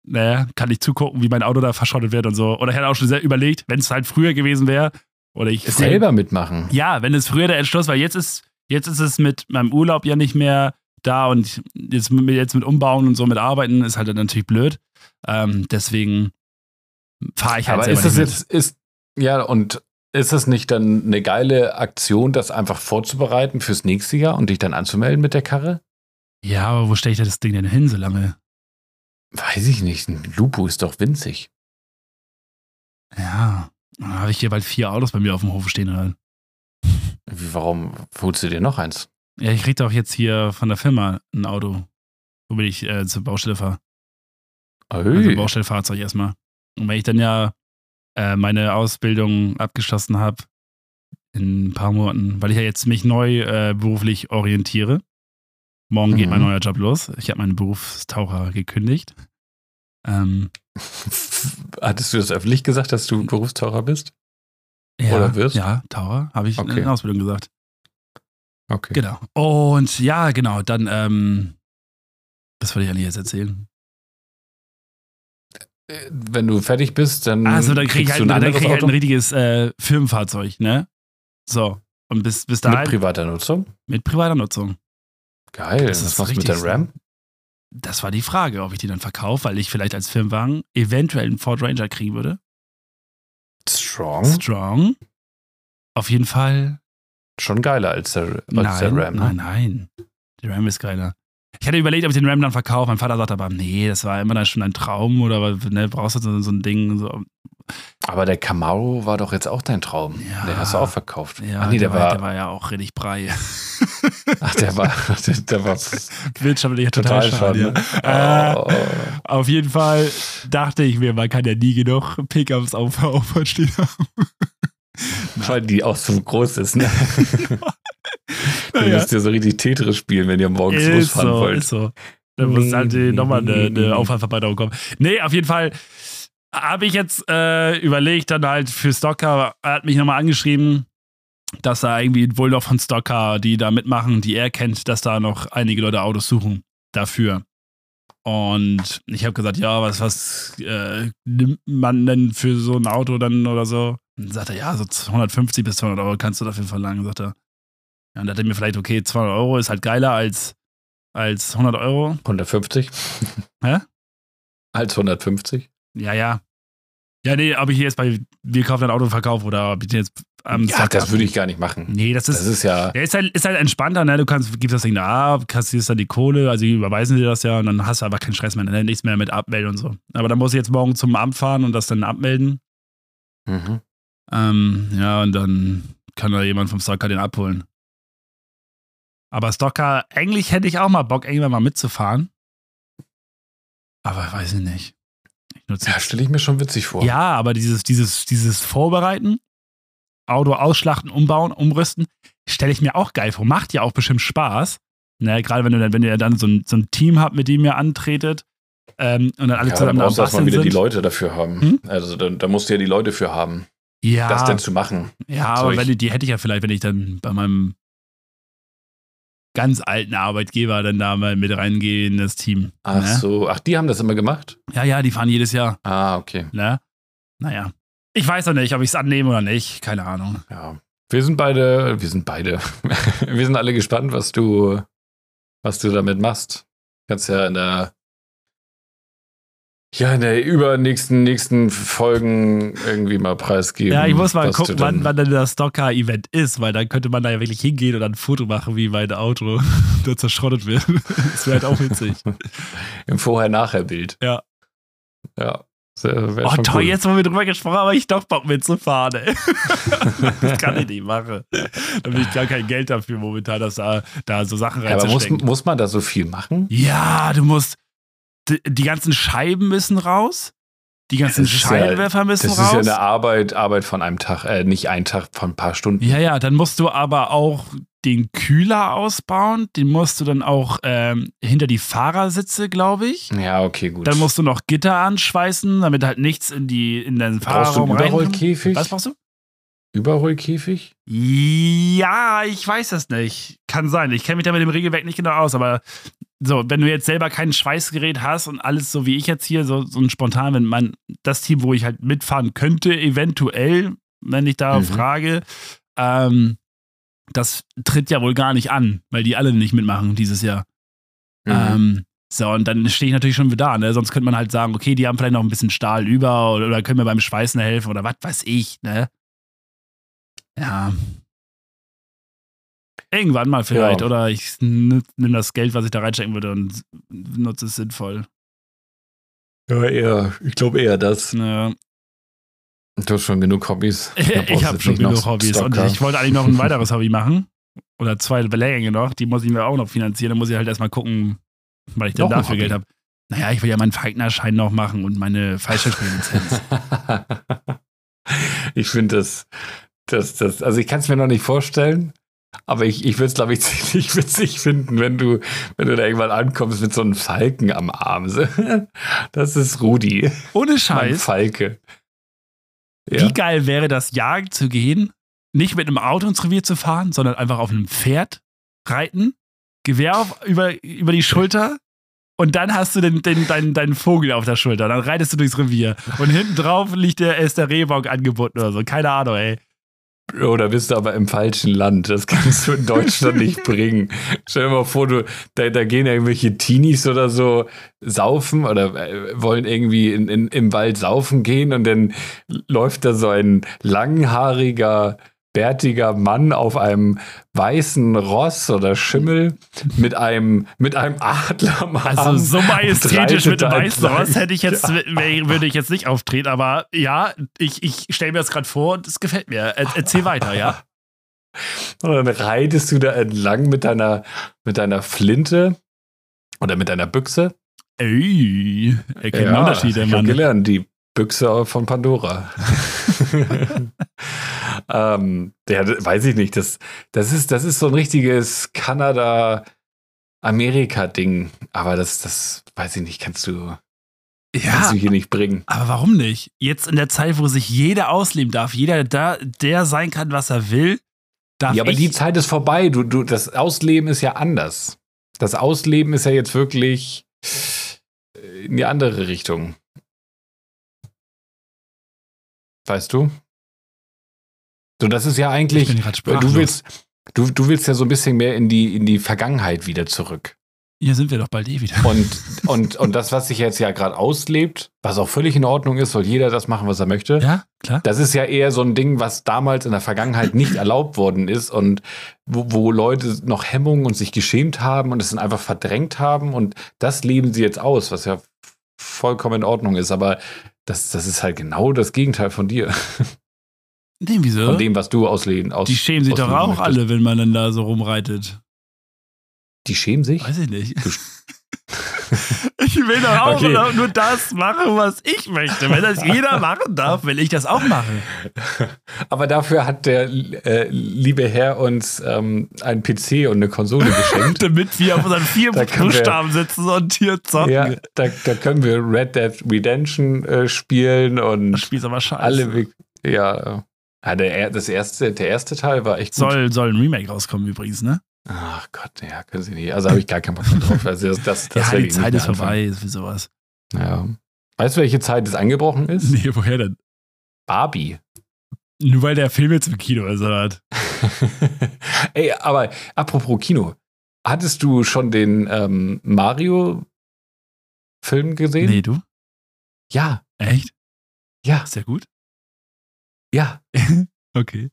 ne, kann ich zugucken, wie mein Auto da verschrottet wird und so. Oder ich hätte auch schon sehr überlegt, wenn es halt früher gewesen wäre, oder ich Selber mitmachen. ja, wenn es früher der Entschluss war, jetzt ist, jetzt ist es mit meinem Urlaub ja nicht mehr da und jetzt mit, jetzt mit Umbauen und so mit Arbeiten ist halt dann natürlich blöd. Ähm, deswegen fahre ich halt Aber ist das jetzt, ist, ja, und ist es nicht dann eine geile Aktion, das einfach vorzubereiten fürs nächste Jahr und dich dann anzumelden mit der Karre? Ja, aber wo stelle ich das Ding denn hin so lange? Weiß ich nicht. Ein Lupo ist doch winzig. Ja, dann habe ich hier bald vier Autos bei mir auf dem Hof stehen. Oder? Wie, warum holst du dir noch eins? Ja, ich krieg doch jetzt hier von der Firma ein Auto, womit ich äh, zur Baustelle fahre. Also Ui. Baustellfahrzeug erstmal. Und wenn ich dann ja äh, meine Ausbildung abgeschlossen habe in ein paar Monaten, weil ich ja jetzt mich neu äh, beruflich orientiere. Morgen geht Mhm. mein neuer Job los. Ich habe meinen Berufstaucher gekündigt. Ähm, Hattest du das öffentlich gesagt, dass du Berufstaucher bist? Ja, Oder wirst? Ja, Taucher, habe ich Okay. in der Ausbildung gesagt. Okay. Genau. Und ja, genau, dann, ähm, was wollte ich eigentlich jetzt erzählen? Wenn du fertig bist, dann. Also, dann kriege ich, kriegst halt, du ein dann krieg ich halt ein richtiges äh, Firmenfahrzeug, ne? So. Und bis, bis mit dahin privater Nutzung. mit privater Nutzung. Geil. Das Was ist du mit deinem Ram? Das war die Frage, ob ich die dann verkaufe, weil ich vielleicht als Firmenwagen eventuell einen Ford Ranger kriegen würde. Strong. Strong. Auf jeden Fall. Schon geiler als der, als Nein, der Ram. ne? nein, nein. Der Ram ist geiler. Ich hatte überlegt, ob ich den Ram dann verkaufe. Mein Vater sagte aber, nee, das war immer dann schon ein Traum oder ne, brauchst du so, so ein Ding. So. Aber der Camaro war doch jetzt auch dein Traum. Ja. Den hast du auch verkauft. Ja, Ach nee, der, war, der war ja auch richtig brei. Ach, der war, der, der war Wirtschaftlich total, total schade. Ja. Äh, Oh. Auf jeden Fall dachte ich mir, man kann ja nie genug Pickups auf der Auffahrt stehen haben. Weil die auch so groß ist, ne? Du Naja. müsst ja so richtig Tetris spielen, wenn ihr morgens Ist losfahren so, wollt. ist so. Da muss halt nochmal eine, eine Aufwandverbreitung kommen. Nee, auf jeden Fall habe ich jetzt äh, überlegt, dann halt für Stocker, er hat mich nochmal angeschrieben, dass da irgendwie wohl noch von Stocker, die da mitmachen, die er kennt, dass da noch einige Leute Autos suchen dafür. Und ich habe gesagt, ja, was, was äh, nimmt man denn für so ein Auto dann oder so? Und dann sagt er, ja, so 150 bis 200 Euro kannst du dafür verlangen, sagt er. Ja, und da dachte ich mir vielleicht, okay, 200 Euro ist halt geiler als, als 100 Euro. 150? Hä? Als 150? Ja, ja. Ja, nee, ob ich jetzt bei Wir kaufen ein Auto und verkaufe oder ob ich jetzt am Ja, Stocker- das würde ich gar nicht machen. Nee, das ist, Das ist ja. ja, ist, halt, ist halt entspannter, ne? Du kannst, gibst das Ding da ab, kassierst dann die Kohle, also die überweisen dir das ja und dann hast du aber keinen Stress mehr, ne? nichts mehr mit abmelden und so. Aber dann muss ich jetzt morgen zum Amt fahren und das dann abmelden. Mhm. Ähm, ja, und dann kann da jemand vom Stocker den abholen. Aber Stocker, eigentlich hätte ich auch mal Bock, irgendwann mal mitzufahren. Aber weiß ich nicht. Ich nutze Ja, stelle ich mir schon witzig vor. Ja, aber dieses, dieses, dieses Vorbereiten, Auto ausschlachten, umbauen, umrüsten, stelle ich mir auch geil vor. Macht ja auch bestimmt Spaß. Ne, Gerade wenn du dann, wenn ihr dann so ein, so ein Team habt, mit dem ihr antretet ähm, und dann alle Ja, dann zusammen am brauchst du erstmal wieder sind. die Leute dafür haben. Hm? Also da, da musst du ja die Leute für haben, ja, das denn zu machen. ja, aber Zeug. wenn, die, die hätte ich ja vielleicht, wenn ich dann bei meinem ganz alten Arbeitgeber dann da mal mit reingehe in das Team. Ach ne? so, ach, die haben das immer gemacht? Ja, ja, die fahren jedes Jahr. Ah, okay. Ne? Naja. Ich weiß noch nicht, ob ich es annehme oder nicht. Keine Ahnung. Ja. Wir sind beide, wir sind beide, wir sind alle gespannt, was du, was du damit machst. Kannst ja in der, ja, in der übernächsten, nächsten Folgen irgendwie mal preisgeben. Ja, ich muss mal gucken, wann, wann denn das Stocker-Event ist, weil dann könnte man da ja wirklich hingehen und dann ein Foto machen, wie mein Auto da zerschrottet wird. Das wäre halt auch witzig. Im Vorher-Nachher-Bild. Ja. Ja. Oh toll, cool. jetzt, wo wir drüber gesprochen haben, habe ich doch Bock mitzufahren, ey. Das kann ich nicht machen. Da habe ich gar kein Geld dafür momentan, dass da, da so Sachen Ja, aber muss, reinzustecken. muss man da so viel machen? Ja, du musst. Die, ganzen Scheiben müssen raus. Die ganzen Das ja- Scheinwerfer müssen Das raus. ist ja eine Arbeit, Arbeit von einem Tag, äh, nicht ein Tag, von ein paar Stunden. Ja, ja, dann musst du aber auch den Kühler ausbauen. Den musst du dann auch ähm, hinter die Fahrersitze, glaube ich. Ja, okay, gut. Dann musst du noch Gitter anschweißen, damit halt nichts in, die, in den Brauchst du Fahrerraum. Überrollkäfig? Was brauchst du? Überrollkäfig? Ja, ich weiß das nicht. Kann sein. Ich kenne mich da mit dem Regelwerk nicht genau aus, aber so, wenn du jetzt selber kein Schweißgerät hast und alles so wie ich jetzt hier, so, so ein spontan, wenn man das Team, wo ich halt mitfahren könnte, eventuell, wenn ich da Mhm. frage, ähm, das tritt ja wohl gar nicht an, weil die alle nicht mitmachen dieses Jahr. Mhm. Ähm, so, und dann stehe ich natürlich schon wieder da, ne? Sonst könnte man halt sagen, okay, die haben vielleicht noch ein bisschen Stahl über oder, oder können mir beim Schweißen helfen oder was weiß ich, ne? Ja. Irgendwann mal vielleicht. Ja. Oder ich nehme das Geld, was ich da reinstecken würde und nutze es sinnvoll. ja, eher. Ich glaube eher das. Ja. Du hast schon genug Hobbys. Ich habe schon genug Hobbys. Und Stocker. ich wollte eigentlich noch ein weiteres Hobby machen. Oder zwei Beläge noch. Die muss ich mir auch noch finanzieren. Da muss ich halt erstmal gucken, weil ich denn Noch dafür? Geld habe. Naja, ich will ja meinen Falknerschein noch machen und meine Fallschirmspringen-Lizenz. ich finde das, das, das, also ich kann es mir noch nicht vorstellen, Aber ich, ich würde es, glaube ich, ziemlich witzig finden, wenn du, wenn du da irgendwann ankommst mit so einem Falken am Arm. Das ist Rudi. Ohne Mein Scheiß. Falke. Wie geil wäre das, jagen zu gehen, nicht mit einem Auto ins Revier zu fahren, sondern einfach auf einem Pferd reiten, Gewehr auf, über, über die Schulter und dann hast du den, den, deinen, deinen Vogel auf der Schulter. Dann reitest du durchs Revier und hinten drauf liegt der, ist der Rehbock angeboten oder so. Keine Ahnung, ey. Oder bist du aber im falschen Land? Das kannst du in Deutschland nicht bringen. Stell dir mal vor, du, da, da gehen irgendwelche Teenies oder so saufen oder äh, wollen irgendwie in, in, im Wald saufen gehen und dann läuft da so ein langhaariger, bärtiger Mann auf einem weißen Ross oder Schimmel mit einem, mit einem Adler Also so majestätisch mit dem weißen Ross hätte ich jetzt, würde ich jetzt nicht auftreten, aber ja, ich, ich stelle mir das gerade vor und es gefällt mir. Er, erzähl weiter, ja. Und dann reitest du da entlang mit deiner, mit deiner Flinte oder mit deiner Büchse. Ey, er kennt Unterschied, der ich hab Mann. gelernt, die Büchse von Pandora. ähm, ja, das weiß ich nicht. Das, das, ist, das ist so ein richtiges Kanada-Amerika-Ding. Aber das, das weiß ich nicht, kannst du, kannst Ja, du hier nicht bringen. aber warum nicht? Jetzt in der Zeit, wo sich jeder ausleben darf, jeder da, der sein kann, was er will, darf Ja, aber die Zeit ist vorbei. Du, du, das Ausleben ist ja anders. Das Ausleben ist ja jetzt wirklich äh, in die andere Richtung. Weißt du? So, das ist ja ich eigentlich. Du willst, du, du willst ja so ein bisschen mehr in die, in die Vergangenheit wieder zurück. Hier sind wir doch bald eh wieder. Und, und, und das, was sich jetzt ja gerade auslebt, was auch völlig in Ordnung ist, soll jeder das machen, was er möchte. Ja, klar. Das ist ja eher so ein Ding, was damals in der Vergangenheit nicht erlaubt worden ist und wo, wo Leute noch Hemmungen und sich geschämt haben und es dann einfach verdrängt haben und das leben sie jetzt aus, was ja vollkommen in Ordnung ist. Aber das, das ist halt genau das Gegenteil von dir, Nee, wieso? von dem, was du ausleben aus, die schämen sich doch auch möchtest. alle, wenn man dann da so rumreitet. Die schämen sich? Weiß ich nicht. Ich will doch auch Okay. nur- das machen, was ich möchte. Wenn das jeder machen darf, will ich das auch machen. Aber dafür hat der äh, liebe Herr uns ähm, einen PC und eine Konsole geschenkt. Damit wir auf unseren vier Buchstaben sitzen und hier zocken. ja, da, da können wir Red Dead Redemption äh, spielen und Das Spiel ist aber scheiße. alle ja, ja der, er- das erste, der erste Teil war echt gut. soll, soll ein Remake rauskommen übrigens, ne? Ach Gott, ja, können sie nicht. Also habe ich gar keinen Bock drauf. Also das, das, das ja, die Zeit ist vorbei, ist wie sowas. Ja. Weißt du, welche Zeit es angebrochen ist? Nee, woher denn? Barbie. Nur weil der Film jetzt im Kino ist, oder? was? Ey, aber apropos Kino. Hattest du schon den ähm, Mario-Film gesehen? Nee, du? Ja, Echt? ja, Ist der gut? Ja. Okay.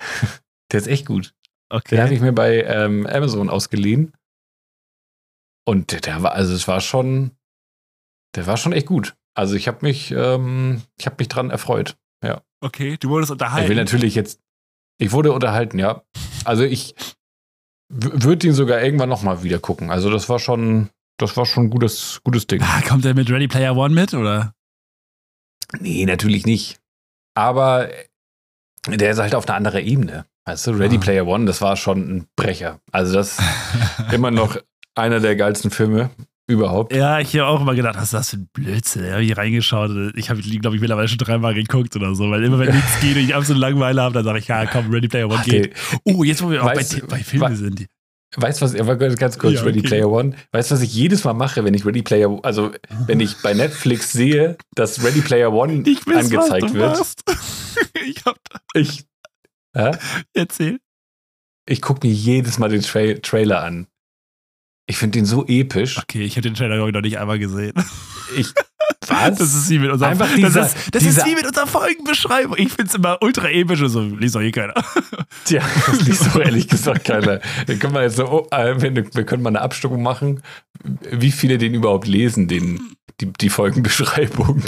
Der ist echt gut. Den Okay. habe ich mir bei ähm, Amazon ausgeliehen. Und der, der war, also es war schon, der war schon echt gut. Also ich habe mich, ähm, ich habe mich dran erfreut. Okay, du wurdest Ich will unterhalten. natürlich jetzt, ich wurde unterhalten, ja. Also ich würde ihn sogar irgendwann nochmal wieder gucken. Also das war schon, das war schon ein gutes, gutes Ding. Ah, kommt der mit Ready Player One mit, oder? Nee, natürlich nicht. Aber der ist halt auf einer anderen Ebene. Weißt du, Ready Ah. Player One, das war schon ein Brecher. Also das ist immer noch einer der geilsten Filme überhaupt. Ja, ich habe auch immer gedacht, was ist das für ein Blödsinn? Ich habe hier reingeschaut. Ich habe, glaube ich, mittlerweile schon dreimal geguckt oder so, weil immer, wenn nichts geht und ich absolut Langeweile habe, dann sage ich, ja, komm, Ready Player One Ach, geht. Oh, jetzt, wo wir auch bei, Weißt- bei Filmen wa- sind. Weißt du was, aber ganz kurz, Ja, Ready okay. Player One. Weißt du, was ich jedes Mal mache, wenn ich Ready Player, also wenn ich bei Netflix sehe, dass Ready Player One Ich weiß, angezeigt wird? ich hab Ich, hä? erzählt. ich gucke mir jedes Mal den Tra Trailer an. Ich finde den so episch. Okay, ich habe den Trailer, glaube ich, noch nicht einmal gesehen. Ich, was? Das ist wie mit unserer, Einfach das dieser- ist, das dieser- ist wie mit unserer Folgenbeschreibung. Ich finde es immer ultra episch und so, liest doch eh keiner. Tja, das liest doch ehrlich gesagt keiner. Wir können mal jetzt so, oh, äh, wir können mal eine Abstimmung machen, wie viele den überhaupt lesen, den, die, die Folgenbeschreibung.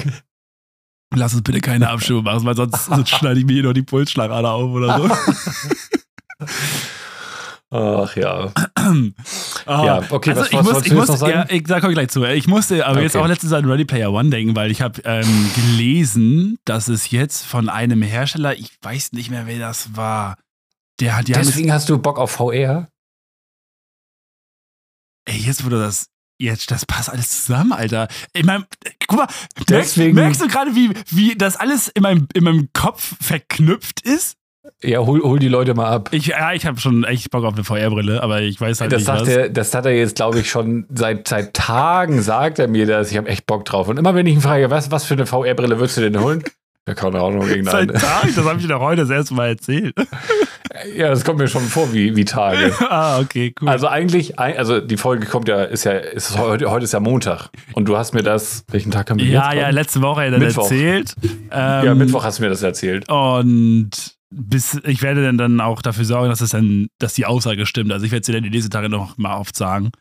Lass uns bitte keine Abstimmung machen, weil sonst, sonst schneide ich mir hier noch die Pulsschlagader auf oder so. Ach ja. Ah, Ja, okay, was- ich was muss, ich jetzt muss, noch sagen? Ja, ich sag euch gleich zu. Ich musste aber jetzt Okay. auch letztens an Ready Player One denken, weil ich habe ähm, gelesen, dass es jetzt von einem Hersteller, ich weiß nicht mehr, wer das war, Der, haben jetzt, Deswegen hast du Bock auf VR? ey, jetzt wurde das. Jetzt, das passt alles zusammen, Alter. Ich mein, guck mal, merkst, Deswegen- merkst du gerade, wie, wie das alles in meinem, in meinem Kopf verknüpft ist? Ja, hol, hol die Leute mal ab. Ich, ja, ich habe schon echt Bock auf eine VR-Brille, aber ich weiß halt Das nicht sagt, er, das hat er jetzt, glaube ich, schon seit, seit Tagen sagt er mir das. Ich habe echt Bock drauf. Und immer wenn ich ihn frage, was, was für eine VR-Brille würdest du denn holen? Ja, keine Ahnung, Seit irgendeine. Tagen, das habe ich dir heute das erste Mal erzählt. Ja, das kommt mir schon vor wie, wie Tage. ah, okay, cool. Also eigentlich, also die Folge kommt ja, ist ja, ist heute, heute ist ja Montag. Und du hast mir das, welchen Tag haben wir ja, jetzt? ja, letzte Woche hat er Mittwoch. erzählt. Ähm, ja, Mittwoch hast du mir das erzählt. Und bis ich werde dann, dann auch dafür sorgen, dass es dann, dass die Aussage stimmt. Also ich werde sie dann die nächsten Tage noch mal oft sagen.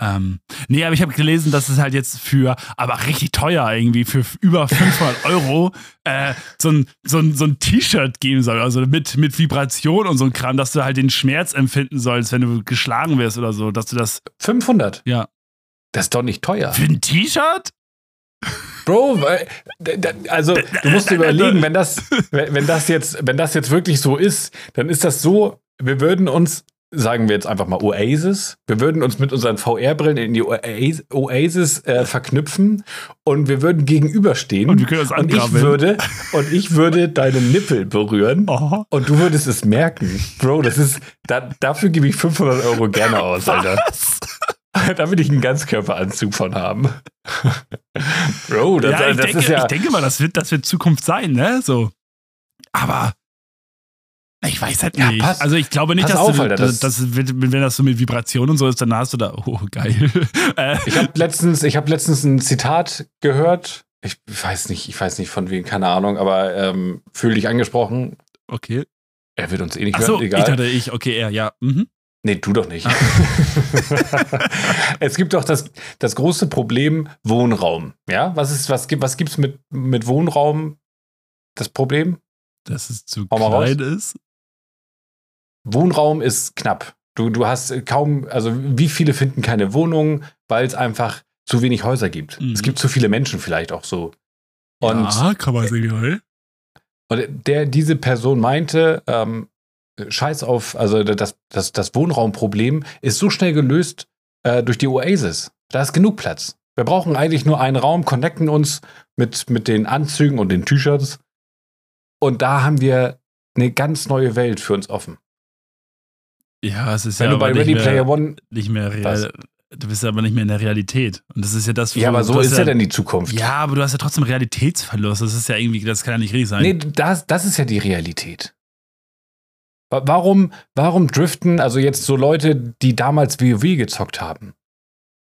Ähm, nee, aber ich habe gelesen, dass es halt jetzt für, aber richtig teuer irgendwie, für über 500 Euro äh, so ein, so ein, so ein T-Shirt geben soll. Also mit, mit Vibration und so ein Kram, dass du halt den Schmerz empfinden sollst, wenn du geschlagen wirst oder so. Dass du das, 500? ja. Das ist doch nicht teuer. Für ein T-Shirt? Bro, also du musst dir überlegen, wenn das, wenn das jetzt, wenn das jetzt wirklich so ist, dann ist das so, wir würden uns, sagen wir jetzt einfach mal Oasis, wir würden uns mit unseren VR-Brillen in die Oas- Oasis äh, verknüpfen und wir würden gegenüberstehen Und wir können uns und ich würde und ich würde deine Nippel berühren Oh. und du würdest es merken. Bro, das ist, da, dafür gebe ich 500 Euro gerne aus, Alter. Was? Da will ich einen Ganzkörperanzug von haben. Bro, das, ja, ich, das denke, ist ja. ich denke mal, das wird, das wird Zukunft sein, ne? So. Aber ich weiß halt Ja, nicht. pass- also ich glaube nicht, dass auf, du, Alter, das, das- wenn das so mit Vibration und so ist, dann hast du da, oh geil. äh, Ich habe letztens, ich habe letztens ein Zitat gehört. Ich weiß nicht, ich weiß nicht von wem, keine Ahnung, aber ähm, fühl dich angesprochen. okay. Er wird uns eh nicht Achso, hören, ich egal. dachte ich, okay, er, ja. Mhm. Nee, du doch nicht. es gibt doch das, das große Problem Wohnraum. Ja, was ist, was gibt, was gibt's mit, mit Wohnraum? Das Problem? Dass es zu klein ist. Wohnraum ist knapp. Du, du hast kaum, also wie viele finden keine Wohnung, weil es einfach zu wenig Häuser gibt. Mhm. Es gibt zu viele Menschen vielleicht auch so. Und ja, kann man sehen? Und der, diese Person meinte, ähm, scheiß auf, also das, das, das Wohnraumproblem ist so schnell gelöst äh, durch die Oasis. Da ist genug Platz. Wir brauchen eigentlich nur einen Raum, connecten uns mit, mit den Anzügen und den T-Shirts. Und da haben wir eine ganz neue Welt für uns offen. Ja, es ist Wenn ja du bei Ready nicht Player mehr, One. nicht mehr real. Du bist aber nicht mehr in der Realität. Und das ist ja das, Ja, aber so ist ja denn die Zukunft. Ja, aber du hast ja trotzdem Realitätsverlust. Das ist ja irgendwie, das kann ja nicht richtig sein. Nee, das, das ist ja die Realität. Wa- Warum, warum driften, also jetzt so Leute, die damals WoW gezockt haben?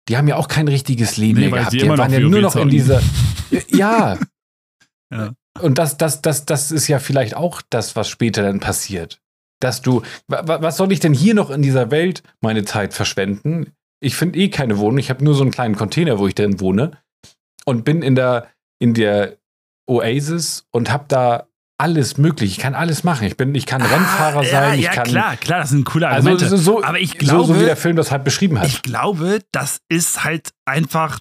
Die haben ja auch kein richtiges Leben Nee, mehr gehabt. Die waren ja WoW nur noch in zocken. dieser. Ja. Ja. Und das, das, das, das ist ja vielleicht auch das, was später dann passiert. Dass du, wa- wa- was soll ich denn hier noch in dieser Welt meine Zeit verschwenden? Ich finde eh keine Wohnung. Ich habe nur so einen kleinen Container, wo ich drin wohne. Und bin in der, in der Oasis und habe da alles möglich. Ich kann alles machen. Ich, bin, ich kann Rennfahrer Ah, sein. Ja, ich ja kann, klar, klar, das sind coole Also Argumente. so, so, aber ich so, glaube, so wie der Film das halt beschrieben hat. ich glaube, das ist halt einfach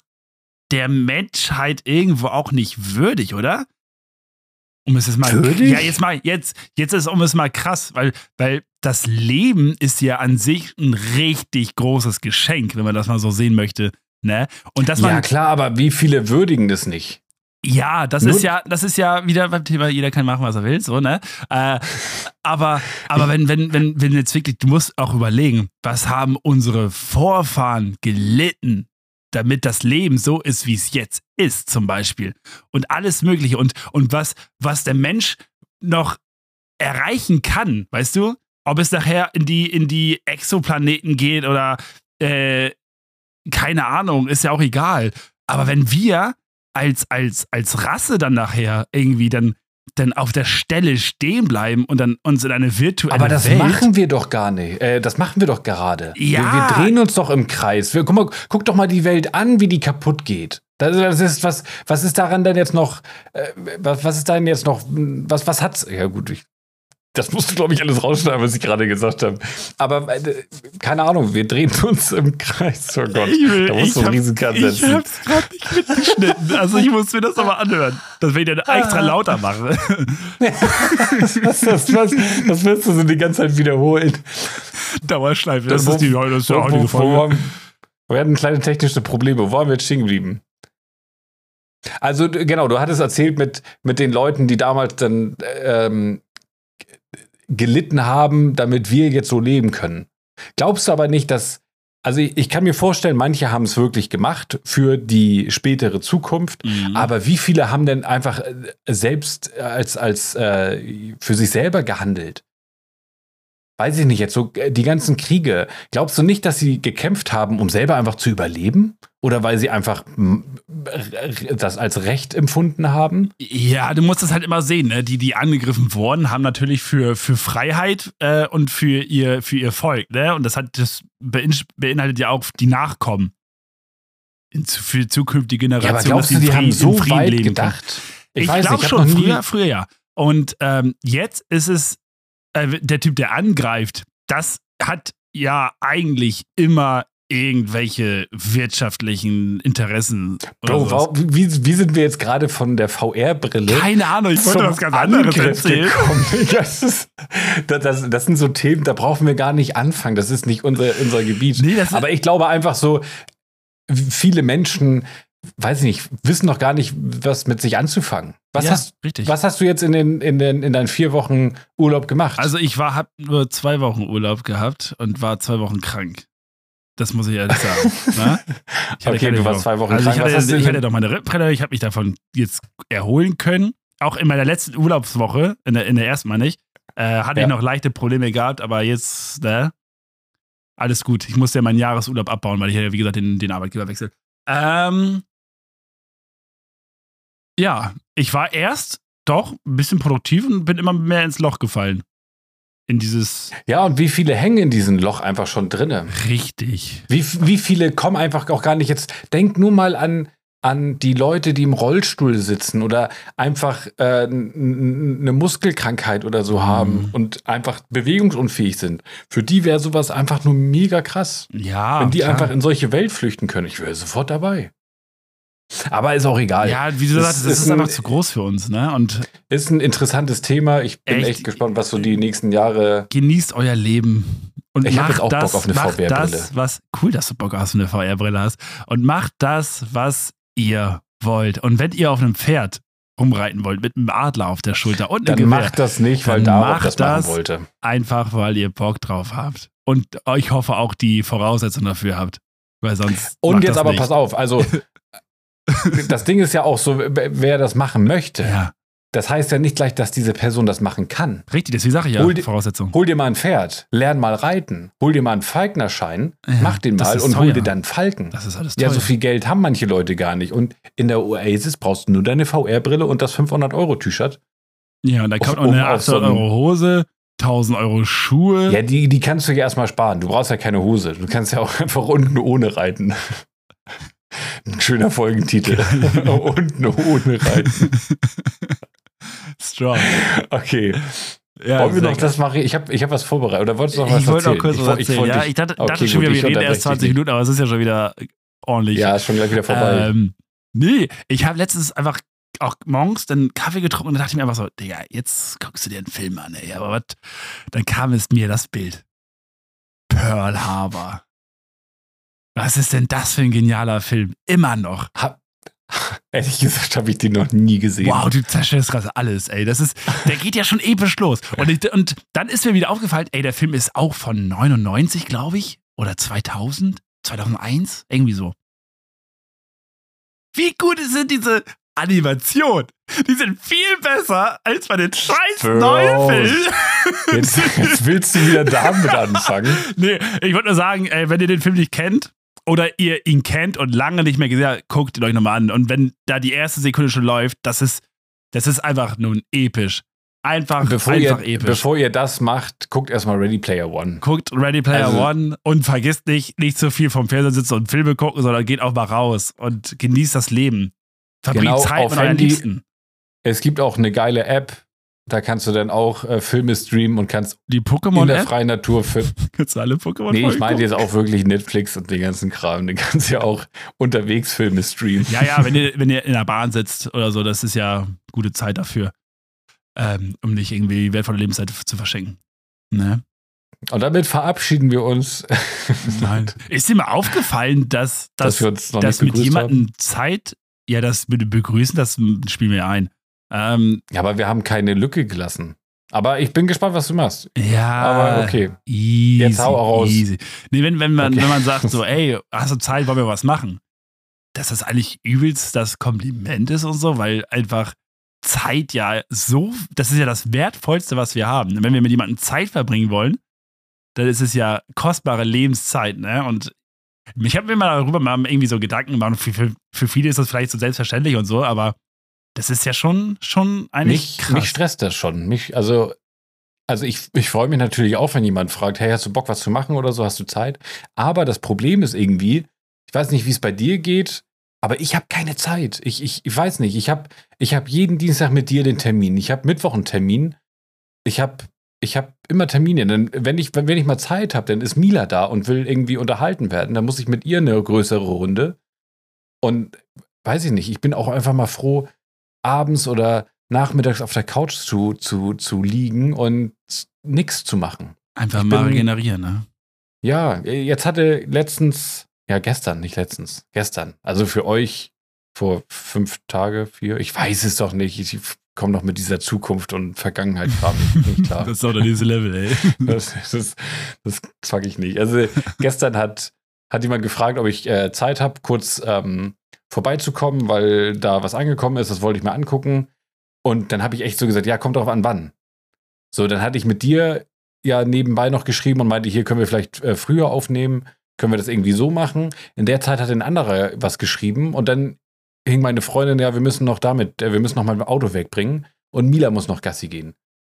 der Menschheit irgendwo auch nicht würdig, oder? Um es jetzt mal, Würdig? ja, jetzt mal, jetzt, jetzt ist um es mal krass, weil, weil das Leben ist ja an sich ein richtig großes Geschenk, wenn man das mal so sehen möchte, ne? Und dass man, ja, klar, aber wie viele würdigen das nicht? Ja, das Nur- ist ja, das ist ja wieder beim Thema, jeder kann machen, was er will, so, ne? Äh, aber, aber wenn, wenn, wenn, wenn jetzt wirklich, du musst auch überlegen, was haben unsere Vorfahren gelitten, damit das Leben so ist, wie es jetzt ist, zum Beispiel. Und alles Mögliche. Und, und was, was der Mensch noch erreichen kann, weißt du? Ob es nachher in die, in die Exoplaneten geht oder äh, keine Ahnung, ist ja auch egal. Aber wenn wir als, als, als Rasse dann nachher irgendwie dann, dann auf der Stelle stehen bleiben und dann uns in eine virtuelle Aber das Welt. machen wir doch gar nicht. Äh, das machen wir doch gerade. Ja. Wir, wir drehen uns doch im Kreis. Wir, guck, mal, guck doch mal die Welt an, wie die kaputt geht. Das, das ist was, was ist daran denn jetzt noch, äh, was, was ist denn jetzt noch, was, was hat's? Ja, gut, ich Das musst du, glaube ich, alles rausschneiden, was ich gerade gesagt habe. Aber äh, keine Ahnung, wir drehen uns im Kreis. Oh Gott, Ich will- da musst ich du einen hab- Riesencut Ich setzen. hab's gerade nicht mitgeschnitten. Also ich muss mir das nochmal anhören. Das will ich dann extra lauter machen. Das, das, das, das wirst du so die ganze Zeit wiederholen. Dauerschleife. Das Wo- ist die das ist die Wo- heutige wo- Folge. Wir hatten kleine technische Probleme. Wo haben wir jetzt stehen geblieben? Also, genau, du hattest erzählt mit, mit den Leuten, die damals dann ähm, gelitten haben, damit wir jetzt so leben können. Glaubst du aber nicht, dass. Also, ich, ich kann mir vorstellen, manche haben es wirklich gemacht für die spätere Zukunft. Mhm. Aber wie viele haben denn einfach äh, selbst als, als äh, für sich selber gehandelt? Weiß ich nicht, jetzt so äh, die ganzen Kriege. Glaubst du nicht, dass sie gekämpft haben, um selber einfach zu überleben? Oder weil sie einfach das als Recht empfunden haben? Ja, du musst es halt immer sehen, ne? Die, die angegriffen wurden, haben natürlich für, für Freiheit äh, und für ihr, für ihr Volk, ne? Und das hat das bein beinhaltet ja auch die Nachkommen. In, für zukünftige Ja, Generationen. aber glaubst du, sie die haben so weit gedacht? Ich, weiß glaube schon, früher, früher ja. Und ähm, jetzt ist es, äh, der Typ, der angreift, das hat ja eigentlich immer irgendwelche wirtschaftlichen Interessen. Bro, warum, wie, wie sind wir jetzt gerade von der VR-Brille Keine Ahnung, ich wollte was ganz anderes erzählen. Das, ist, das, das, das sind so Themen, da brauchen wir gar nicht anfangen. Das ist nicht unser, unser Gebiet. Nee, Aber ich glaube einfach so, viele Menschen, weiß ich nicht, wissen noch gar nicht, was mit sich anzufangen. Was, ja, hast, richtig. was hast du jetzt in, den, in, den, in deinen vier Wochen Urlaub gemacht? Also ich war, hab nur zwei Wochen Urlaub gehabt und war zwei Wochen krank. Das muss ich ehrlich sagen. ne? Okay, du warst zwei Wochen also krank. Ich hatte, ich hatte doch meine Rippenbrille, ich habe mich davon jetzt erholen können. Auch in meiner letzten Urlaubswoche, in der, in der ersten mal nicht, äh, hatte Ja. ich noch leichte Probleme gehabt, aber jetzt, ne? Alles gut. Ich musste ja meinen Jahresurlaub abbauen, weil ich ja, wie gesagt, den, den Arbeitgeber wechsel. Ähm, ja, ich war erst doch ein bisschen produktiv und bin immer mehr ins Loch gefallen. In dieses ja, und wie viele hängen in diesem Loch einfach schon drinne? richtig. Wie, wie viele kommen einfach auch gar nicht jetzt? Denk nur mal an, an die Leute, die im Rollstuhl sitzen oder einfach äh, eine Muskelkrankheit oder so Mhm. haben und einfach bewegungsunfähig sind. Für die wäre sowas einfach nur mega krass. Ja. Wenn die klar. einfach in solche Welt flüchten können, ich wäre sofort dabei. Aber ist auch egal. Ja, wie du Es sagst, das ist ist ein- einfach zu groß für uns, ne? Und Ist ein interessantes Thema. Ich bin echt, Echt? gespannt, was so die nächsten Jahre. genießt euer Leben. Und Ich hab macht jetzt auch Bock das, auf eine VR-Brille. Was cool, dass du Bock auf eine VR-Brille hast. Und macht das, was ihr wollt. Und wenn ihr auf einem Pferd rumreiten wollt, mit einem Adler auf der Schulter und einem Dann Gewehr, macht das nicht, weil macht das machen wollte. einfach, weil ihr Bock drauf habt. Und ich hoffe auch die Voraussetzungen dafür habt. Weil sonst. Und jetzt aber nicht. pass auf, also das Ding ist ja auch so, wer das machen möchte, Ja, das heißt ja nicht gleich, dass diese Person das machen kann. richtig, deswegen sage ich ja, Hol die- Voraussetzung. Hol dir mal ein Pferd, lern mal reiten, hol dir mal einen Falknerschein, Ja, mach den das mal ist und hol teuer. dir dann einen Falken. Das ist alles Ja, teuer. so viel Geld haben manche Leute gar nicht. Und in der Oasis brauchst du nur deine VR-Brille und das 500-Euro-T-Shirt. Ja, und dann kommt noch eine um auf so 800 Euro Hose, 1000 Euro Schuhe. Ja, die, die kannst du ja erstmal sparen. Du brauchst ja keine Hose. Du kannst ja auch einfach unten ohne reiten. Ein schöner Folgentitel. unten ohne reiten. Strong. Okay. Ja, Wollen wir noch das machen? Ich habe ich hab was vorbereitet. Oder wolltest du noch was ich wollte erzählen? noch kurz was woll- erzählen. wollte ja, dich- ich dachte, Okay, dachte schon wieder, ich wir reden erst 20 dich nicht. Minuten, aber es ist ja schon wieder ordentlich. Ja, ist schon gleich wieder vorbei. Ähm, nee, ich habe letztens einfach auch morgens dann Kaffee getrunken und dann dachte ich mir einfach so, Digga, jetzt guckst du dir einen Film an, ey. Aber was? Dann kam es mir das Bild. Pearl Harbor. Was ist denn das für ein genialer Film? Immer noch. hab, ehrlich gesagt, habe ich den noch nie gesehen. Wow, du zerstörst gerade alles, ey. Das ist, der geht ja schon episch los. Und, ich, und dann ist mir wieder aufgefallen, ey, der Film ist auch von 99, glaube ich. Oder 2000? 2001? Irgendwie so. Wie gut sind diese Animationen? Die sind viel besser als bei den scheiß Bro. neuen Filmen. Jetzt, jetzt willst du wieder damit anfangen. nee, ich wollte nur sagen, ey, wenn ihr den Film nicht kennt oder ihr ihn kennt und lange nicht mehr gesehen habt, guckt ihn euch nochmal an. Und wenn da die erste Sekunde schon läuft, das ist, das ist einfach nun episch. Einfach, Bevor einfach ihr, episch. bevor ihr das macht, guckt erstmal Ready Player One. Guckt Ready Player Also- One und vergisst nicht, nicht zu viel vom Fernseher sitzen und Filme gucken, sondern geht auch mal raus und genießt das Leben. Verbringt Genau, Zeit auf mit euren. Liebsten. Es gibt auch eine geile App, Da kannst du dann auch äh, Filme streamen und kannst Die in der Pokémon-App? freien Natur filmen. Kannst du alle Pokémon Nee, ich meine jetzt auch wirklich Netflix und den ganzen Kram. Den kannst du ja auch unterwegs Filme streamen. Ja, ja, wenn ihr, wenn ihr in der Bahn sitzt oder so, das ist ja gute Zeit dafür, ähm, um nicht irgendwie wertvolle Lebenszeit zu verschenken. Ne? Und damit verabschieden wir uns, Nein. Ist dir mal aufgefallen, dass, dass dass, wir uns dass mit jemandem Zeit, ja, das mit begrüßen, das spielen wir ein. Ähm, Ja, aber wir haben keine Lücke gelassen. Aber ich bin gespannt, was du machst. ja, Aber okay. Easy, Jetzt hau auch raus. Easy. Nee, wenn, wenn, man, Okay. wenn man sagt so, ey, hast du Zeit, wollen wir was machen? Dass das eigentlich übelst das Kompliment ist und so, weil einfach Zeit ja so, das ist ja das Wertvollste, was wir haben. Wenn wir mit jemandem Zeit verbringen wollen, dann ist es ja kostbare Lebenszeit, ne? Und ich habe mir mal darüber mal irgendwie so Gedanken gemacht. Für, für, für viele ist das vielleicht so selbstverständlich und so, aber das ist ja schon, schon eigentlich Mich, krass. mich stresst das schon. Mich, also, also ich, ich freue mich natürlich auch, wenn jemand fragt, hey, hast du Bock, was zu machen oder so, hast du Zeit? Aber das Problem ist irgendwie, ich weiß nicht, wie es bei dir geht, aber ich habe keine Zeit. Ich, ich, ich weiß nicht, ich habe ich hab jeden Dienstag mit dir den Termin. Ich habe Mittwoch einen Termin. Ich habe ich hab immer Termine. Denn wenn ich, wenn, wenn ich mal Zeit habe, dann ist Mila da und will irgendwie unterhalten werden. Dann muss ich mit ihr eine größere Runde. Und weiß ich nicht, ich bin auch einfach mal froh, abends oder nachmittags auf der Couch zu, zu, zu liegen und nichts zu machen. Einfach ich mal bin- regenerieren, ne? Ja, jetzt hatte letztens, ja gestern, nicht letztens, gestern, also für euch vor fünf Tage, vier, ich weiß es doch nicht, ich komme noch mit dieser Zukunft und Vergangenheit nicht, klar. Das ist auch der nächste Level, ey. Das, das, das ich nicht. Also gestern hat, hat jemand gefragt, ob ich äh, Zeit habe, kurz ähm, vorbeizukommen, weil da was angekommen ist, das wollte ich mir angucken. Und dann habe ich echt so gesagt, ja, kommt drauf an, wann. So, dann hatte ich mit dir ja nebenbei noch geschrieben und meinte, hier können wir vielleicht äh, früher aufnehmen, können wir das irgendwie so machen. In der Zeit hat ein anderer was geschrieben und dann hing meine Freundin, ja, wir müssen noch damit, äh, wir müssen noch mal ein Auto wegbringen und Mila muss noch Gassi gehen.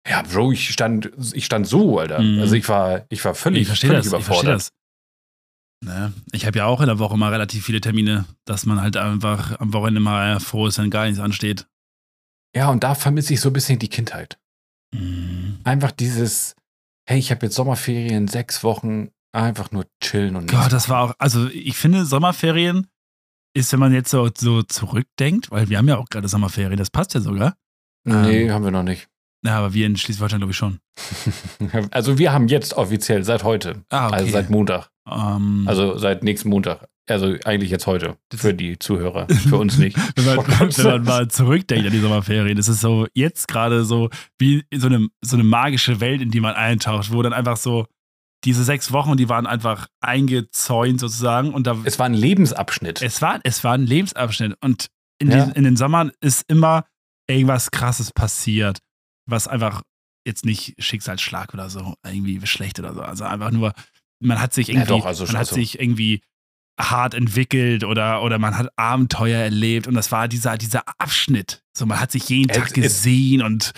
Ja, Bro, ich stand, ich stand so, Alter. Mhm. Also ich war, ich war völlig, Ich völlig das. Ich überfordert. das. Ne? Ich habe ja auch in der Woche mal relativ viele Termine, dass man halt einfach am Wochenende mal froh ist, wenn gar nichts ansteht. Ja, und da vermisse ich so ein bisschen die Kindheit. Mhm. Einfach dieses, hey, ich habe jetzt Sommerferien, sechs Wochen, einfach nur chillen und Gott, das war auch, also ich finde, Sommerferien ist, wenn man jetzt so, so zurückdenkt, weil wir haben ja auch gerade Sommerferien, das passt ja sogar. Nee, Ähm. haben wir noch nicht. Ja, aber wir in Schleswig-Holstein glaube ich schon. Also wir haben jetzt offiziell seit heute, Ah, okay. also seit Montag, ähm, also seit nächsten Montag. Also eigentlich jetzt heute, für die Zuhörer, für uns nicht. wenn man, Oh wenn man mal zurückdenkt an die Sommerferien, das ist so jetzt gerade so wie so eine, so eine magische Welt, in die man eintaucht, wo dann einfach so diese sechs Wochen, die waren einfach eingezäunt sozusagen und da Es war ein Lebensabschnitt. es war, es war ein Lebensabschnitt und in, Ja. diesen, in den Sommern ist immer irgendwas krasses passiert, was einfach jetzt nicht Schicksalsschlag oder so, irgendwie schlecht oder so. Also einfach nur, man hat sich Ja, irgendwie, doch, also man hat also- sich irgendwie hart entwickelt oder, oder man hat Abenteuer erlebt und das war dieser, dieser Abschnitt. So, man hat sich jeden Es- Tag es- gesehen und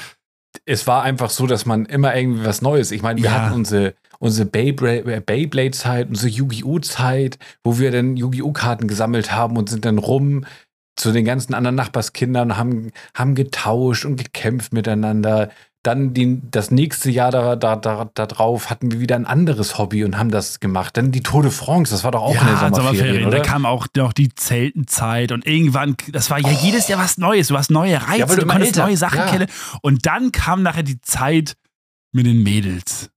es war einfach so, dass man immer irgendwie was Neues. Ich meine, wir Ja. hatten unsere, unsere äh, Beyblade-Zeit, unsere Yu-Gi-Oh!-Zeit, wo wir dann Yu-Gi-Oh!-Karten gesammelt haben und sind dann rum zu den ganzen anderen Nachbarskindern, haben, haben getauscht und gekämpft miteinander. Dann die, das nächste Jahr da, da, da, da drauf hatten wir wieder ein anderes Hobby und haben das gemacht. Dann die Tour de France, das war doch auch in den Sommerferien, oder? Da kam auch noch die Zeltenzeit und irgendwann, das war ja jedes Jahr was Neues. Du hast neue Reize, Ja, du konntest älter- neue Sachen ja. kennen. Und dann kam nachher die Zeit mit den Mädels.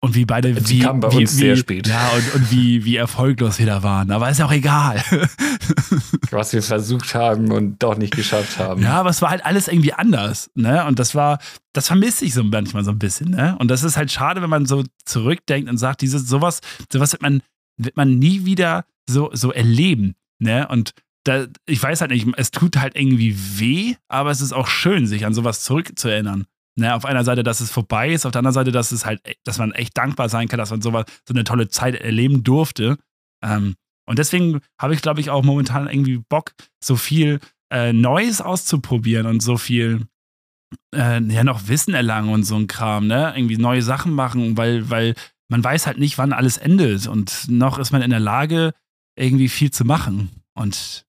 Und wie beide, Die wie, kamen bei wie, uns wie, sehr spät. Ja, und, und wie, wie erfolglos wir da waren. Aber ist auch egal. Was wir versucht haben und doch nicht geschafft haben. Ja, aber es war halt alles irgendwie anders, ne? Und das war, das vermisse ich so manchmal so ein bisschen, ne? Und das ist halt schade, wenn man so zurückdenkt und sagt, dieses sowas, sowas wird man, wird man nie wieder so, so erleben, ne? Und da, ich weiß halt nicht, es tut halt irgendwie weh, aber es ist auch schön, sich an sowas zurückzuerinnern. Ne, auf einer Seite, dass es vorbei ist, auf der anderen Seite, dass es halt, dass man echt dankbar sein kann, dass man sowas, so eine tolle Zeit erleben durfte. Ähm, und deswegen habe ich, glaube ich, auch momentan irgendwie Bock, so viel äh, Neues auszuprobieren und so viel äh, ja noch Wissen erlangen und so ein Kram, ne? Irgendwie neue Sachen machen, weil, weil man weiß halt nicht, wann alles endet und noch ist man in der Lage, irgendwie viel zu machen. Und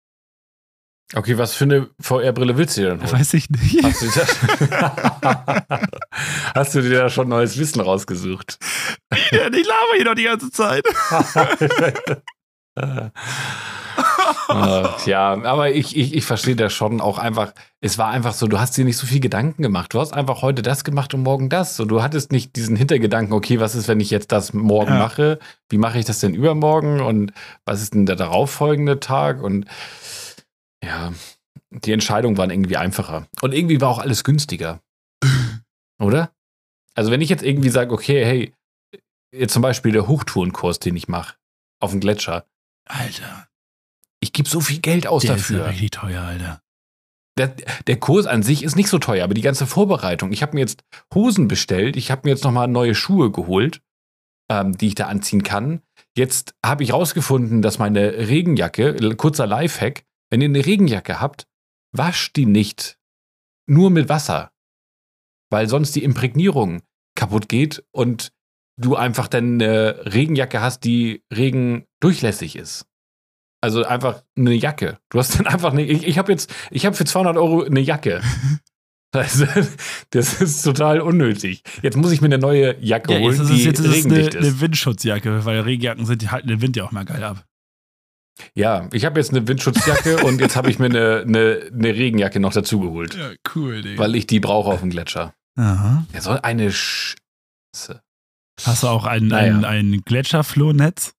Okay, was für eine VR-Brille willst du dir denn holen? Weiß ich nicht. Hast du, dir Hast du dir da schon neues Wissen rausgesucht? ich laber hier noch die ganze Zeit. Äh, ja, aber ich, ich, ich verstehe das schon auch einfach. Es war einfach so, du hast dir nicht so viel Gedanken gemacht. Du hast einfach heute das gemacht und morgen das. So, du hattest nicht diesen Hintergedanken, okay, was ist, wenn ich jetzt das morgen Ja. mache? Wie mache ich das denn übermorgen? Und was ist denn der darauffolgende Tag? Und ja, die Entscheidungen waren irgendwie einfacher. Und irgendwie war auch alles günstiger. Oder? Also, wenn ich jetzt irgendwie sage, okay, hey, jetzt zum Beispiel der Hochtourenkurs, den ich mache, auf dem Gletscher, Alter, ich gebe so viel Geld aus der ist ja dafür. richtig teuer, Alter. Der, der Kurs an sich ist nicht so teuer, aber die ganze Vorbereitung. Ich habe mir jetzt Hosen bestellt, ich habe mir jetzt nochmal neue Schuhe geholt, ähm, die ich da anziehen kann. Jetzt habe ich rausgefunden, dass meine Regenjacke, kurzer Lifehack, wenn ihr eine Regenjacke habt, wascht die nicht nur mit Wasser, weil sonst die Imprägnierung kaputt geht und du einfach dann eine Regenjacke hast, die regendurchlässig ist. Also einfach eine Jacke. Du hast dann einfach eine. Ich, ich habe jetzt, ich habe für 200 Euro eine Jacke. Also, das ist total unnötig. Jetzt muss ich mir eine neue Jacke Ja, holen, jetzt ist die es, jetzt ist es eine, regendicht ist. eine Windschutzjacke, weil Regenjacken sind, die halten den Wind ja auch mal geil ab. Ja, ich habe jetzt eine Windschutzjacke und jetzt habe ich mir eine, eine, eine Regenjacke noch dazu geholt, Ja, cool, Digga. weil ich die brauche auf dem Gletscher. Aha. Er soll eine Scheiße. Hast du auch ein, Naja. ein, ein Gletscherflohnetz,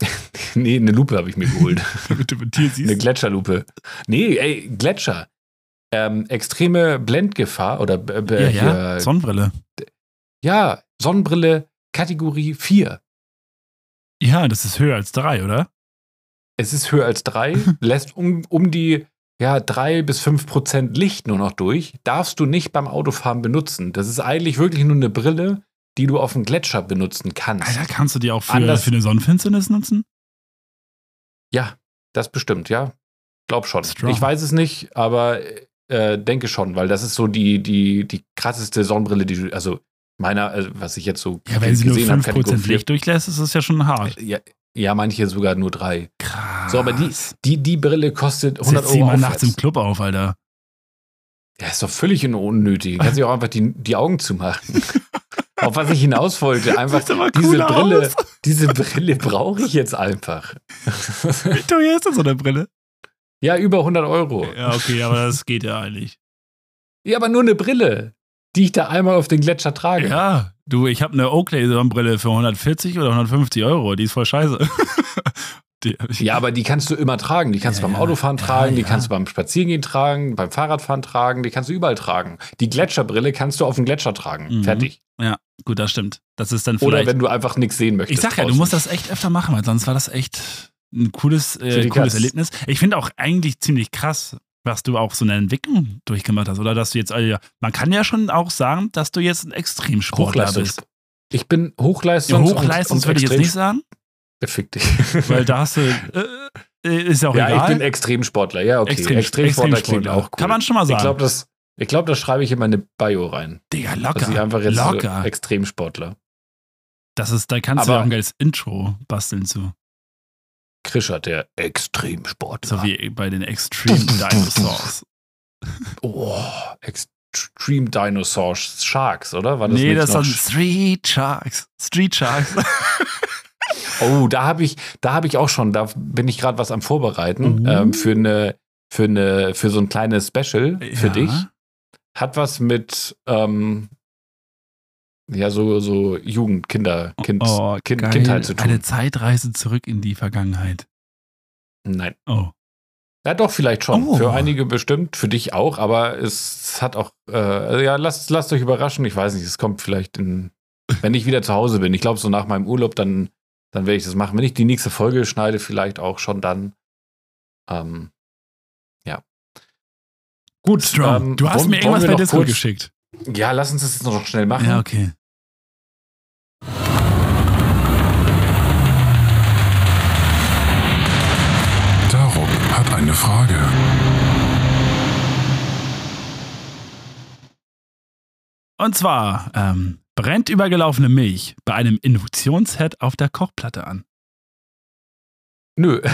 Nee, eine Lupe habe ich mir geholt. damit du mit Eine siehst? Gletscherlupe. Nee, ey, Gletscher. Ähm, extreme Blendgefahr oder b- b- ja, ja, hier- Sonnenbrille. ja, Sonnenbrille Kategorie 4. Ja, das ist höher als drei, oder? Es ist höher als 3, lässt um, um die ja, 3 bis 5 Prozent Licht nur noch durch. Darfst du nicht beim Autofahren benutzen. Das ist eigentlich wirklich nur eine Brille, die du auf dem Gletscher benutzen kannst. Alter, kannst du die auch für, Anders- für eine Sonnenfinsternis nutzen? Ja, das bestimmt, ja. Glaub schon. Strong. Ich weiß es nicht, aber äh, denke schon, weil das ist so die, die, die krasseste Sonnenbrille, die du, also meiner, also was ich jetzt so Ja, wenn sie nur gesehen habe, 5% Kategorie vier- Licht durchlässt, ist das ja schon hart. Ja, ja, manche sogar nur drei. Krass. So, aber die, die, die Brille kostet 100 Setz Euro mal nachts im Club auf, Alter. Ja, ist doch völlig unnötig. Kannst du auch einfach die, die Augen zumachen. Auf was ich hinaus wollte, einfach diese Brille, aus. diese Brille brauche ich jetzt einfach. Wie teuer ist denn so eine Brille? ja, über 100 Euro. Ja, okay, aber das geht ja eigentlich. Ja, aber nur eine Brille, die ich da einmal auf den Gletscher trage. Ja, du, ich habe eine Oakley-Sonnenbrille für 140 oder 150 Euro. Die ist voll scheiße. die, Ja, aber die kannst du immer tragen. Die kannst Ja, du beim ja. Autofahren Ja, tragen, die ja. kannst du beim Spazierengehen tragen, beim Fahrradfahren tragen, die kannst du überall tragen. Die Gletscherbrille kannst du auf dem Gletscher tragen. Mhm. Fertig. Gut, das stimmt. Das ist dann Oder vielleicht. wenn du einfach nichts sehen möchtest. ich sag ja, du draußen. musst das echt öfter machen, weil sonst war das echt ein cooles, äh, die cooles. Erlebnis. Ich finde auch eigentlich ziemlich krass, was du auch so eine Entwicklung durchgemacht hast. Oder dass du jetzt, also, man kann ja schon auch sagen, dass du jetzt ein Extremsportler bist. Hochleistungs Ich bin Ja, Hochleistungs- Hochleistungs und, würde ich jetzt nicht sagen, Fick dich. weil da hast du, äh, äh, ist ja auch ja, egal. ich bin Extremsportler. Ja, okay. Extrem- Extremsportler klingt Extremsportler. auch cool. Kann man schon mal ich sagen. glaube, das, ich glaub, das schreibe ich in meine Bio rein. Digga, Dass ich locker. einfach jetzt locker. äh, Extremsportler. Das ist, da kannst du Aber- ja auch ein geiles Intro basteln zu. Krischer, der Extremsportler. So wie bei den Extreme Dinosaurs. Oh, Extreme Dinosaurs Sharks, oder? War das nee, das sind Street Sharks. Street Sharks. Oh, da habe ich, da habe ich auch schon, da bin ich gerade was am Vorbereiten Oh. ähm, für eine, für eine, für so ein kleines Special für Ja. dich. Hat was mit, ähm, ja, so, so Jugend, Kinder, kind, oh, kind, geil. Kindheit zu tun. Eine Zeitreise zurück in die Vergangenheit. Nein. Oh. Ja, doch, vielleicht schon. Oh. Für einige bestimmt, für dich auch, aber es hat auch, äh, ja, lasst, lasst euch überraschen. Ich weiß nicht, es kommt vielleicht in, wenn ich wieder zu Hause bin. Ich glaube, so nach meinem Urlaub, dann, dann werde ich das machen. Wenn ich die nächste Folge schneide, vielleicht auch schon dann. Ähm, ja. Gut. Strong. ähm, du hast wollen- mir irgendwas bei Discord geschickt. Ja, lass uns das jetzt noch schnell machen. Ja, okay. Darum hat eine Frage. Und zwar ähm, brennt übergelaufene Milch bei einem Induktionsherd auf der Kochplatte an. Nö.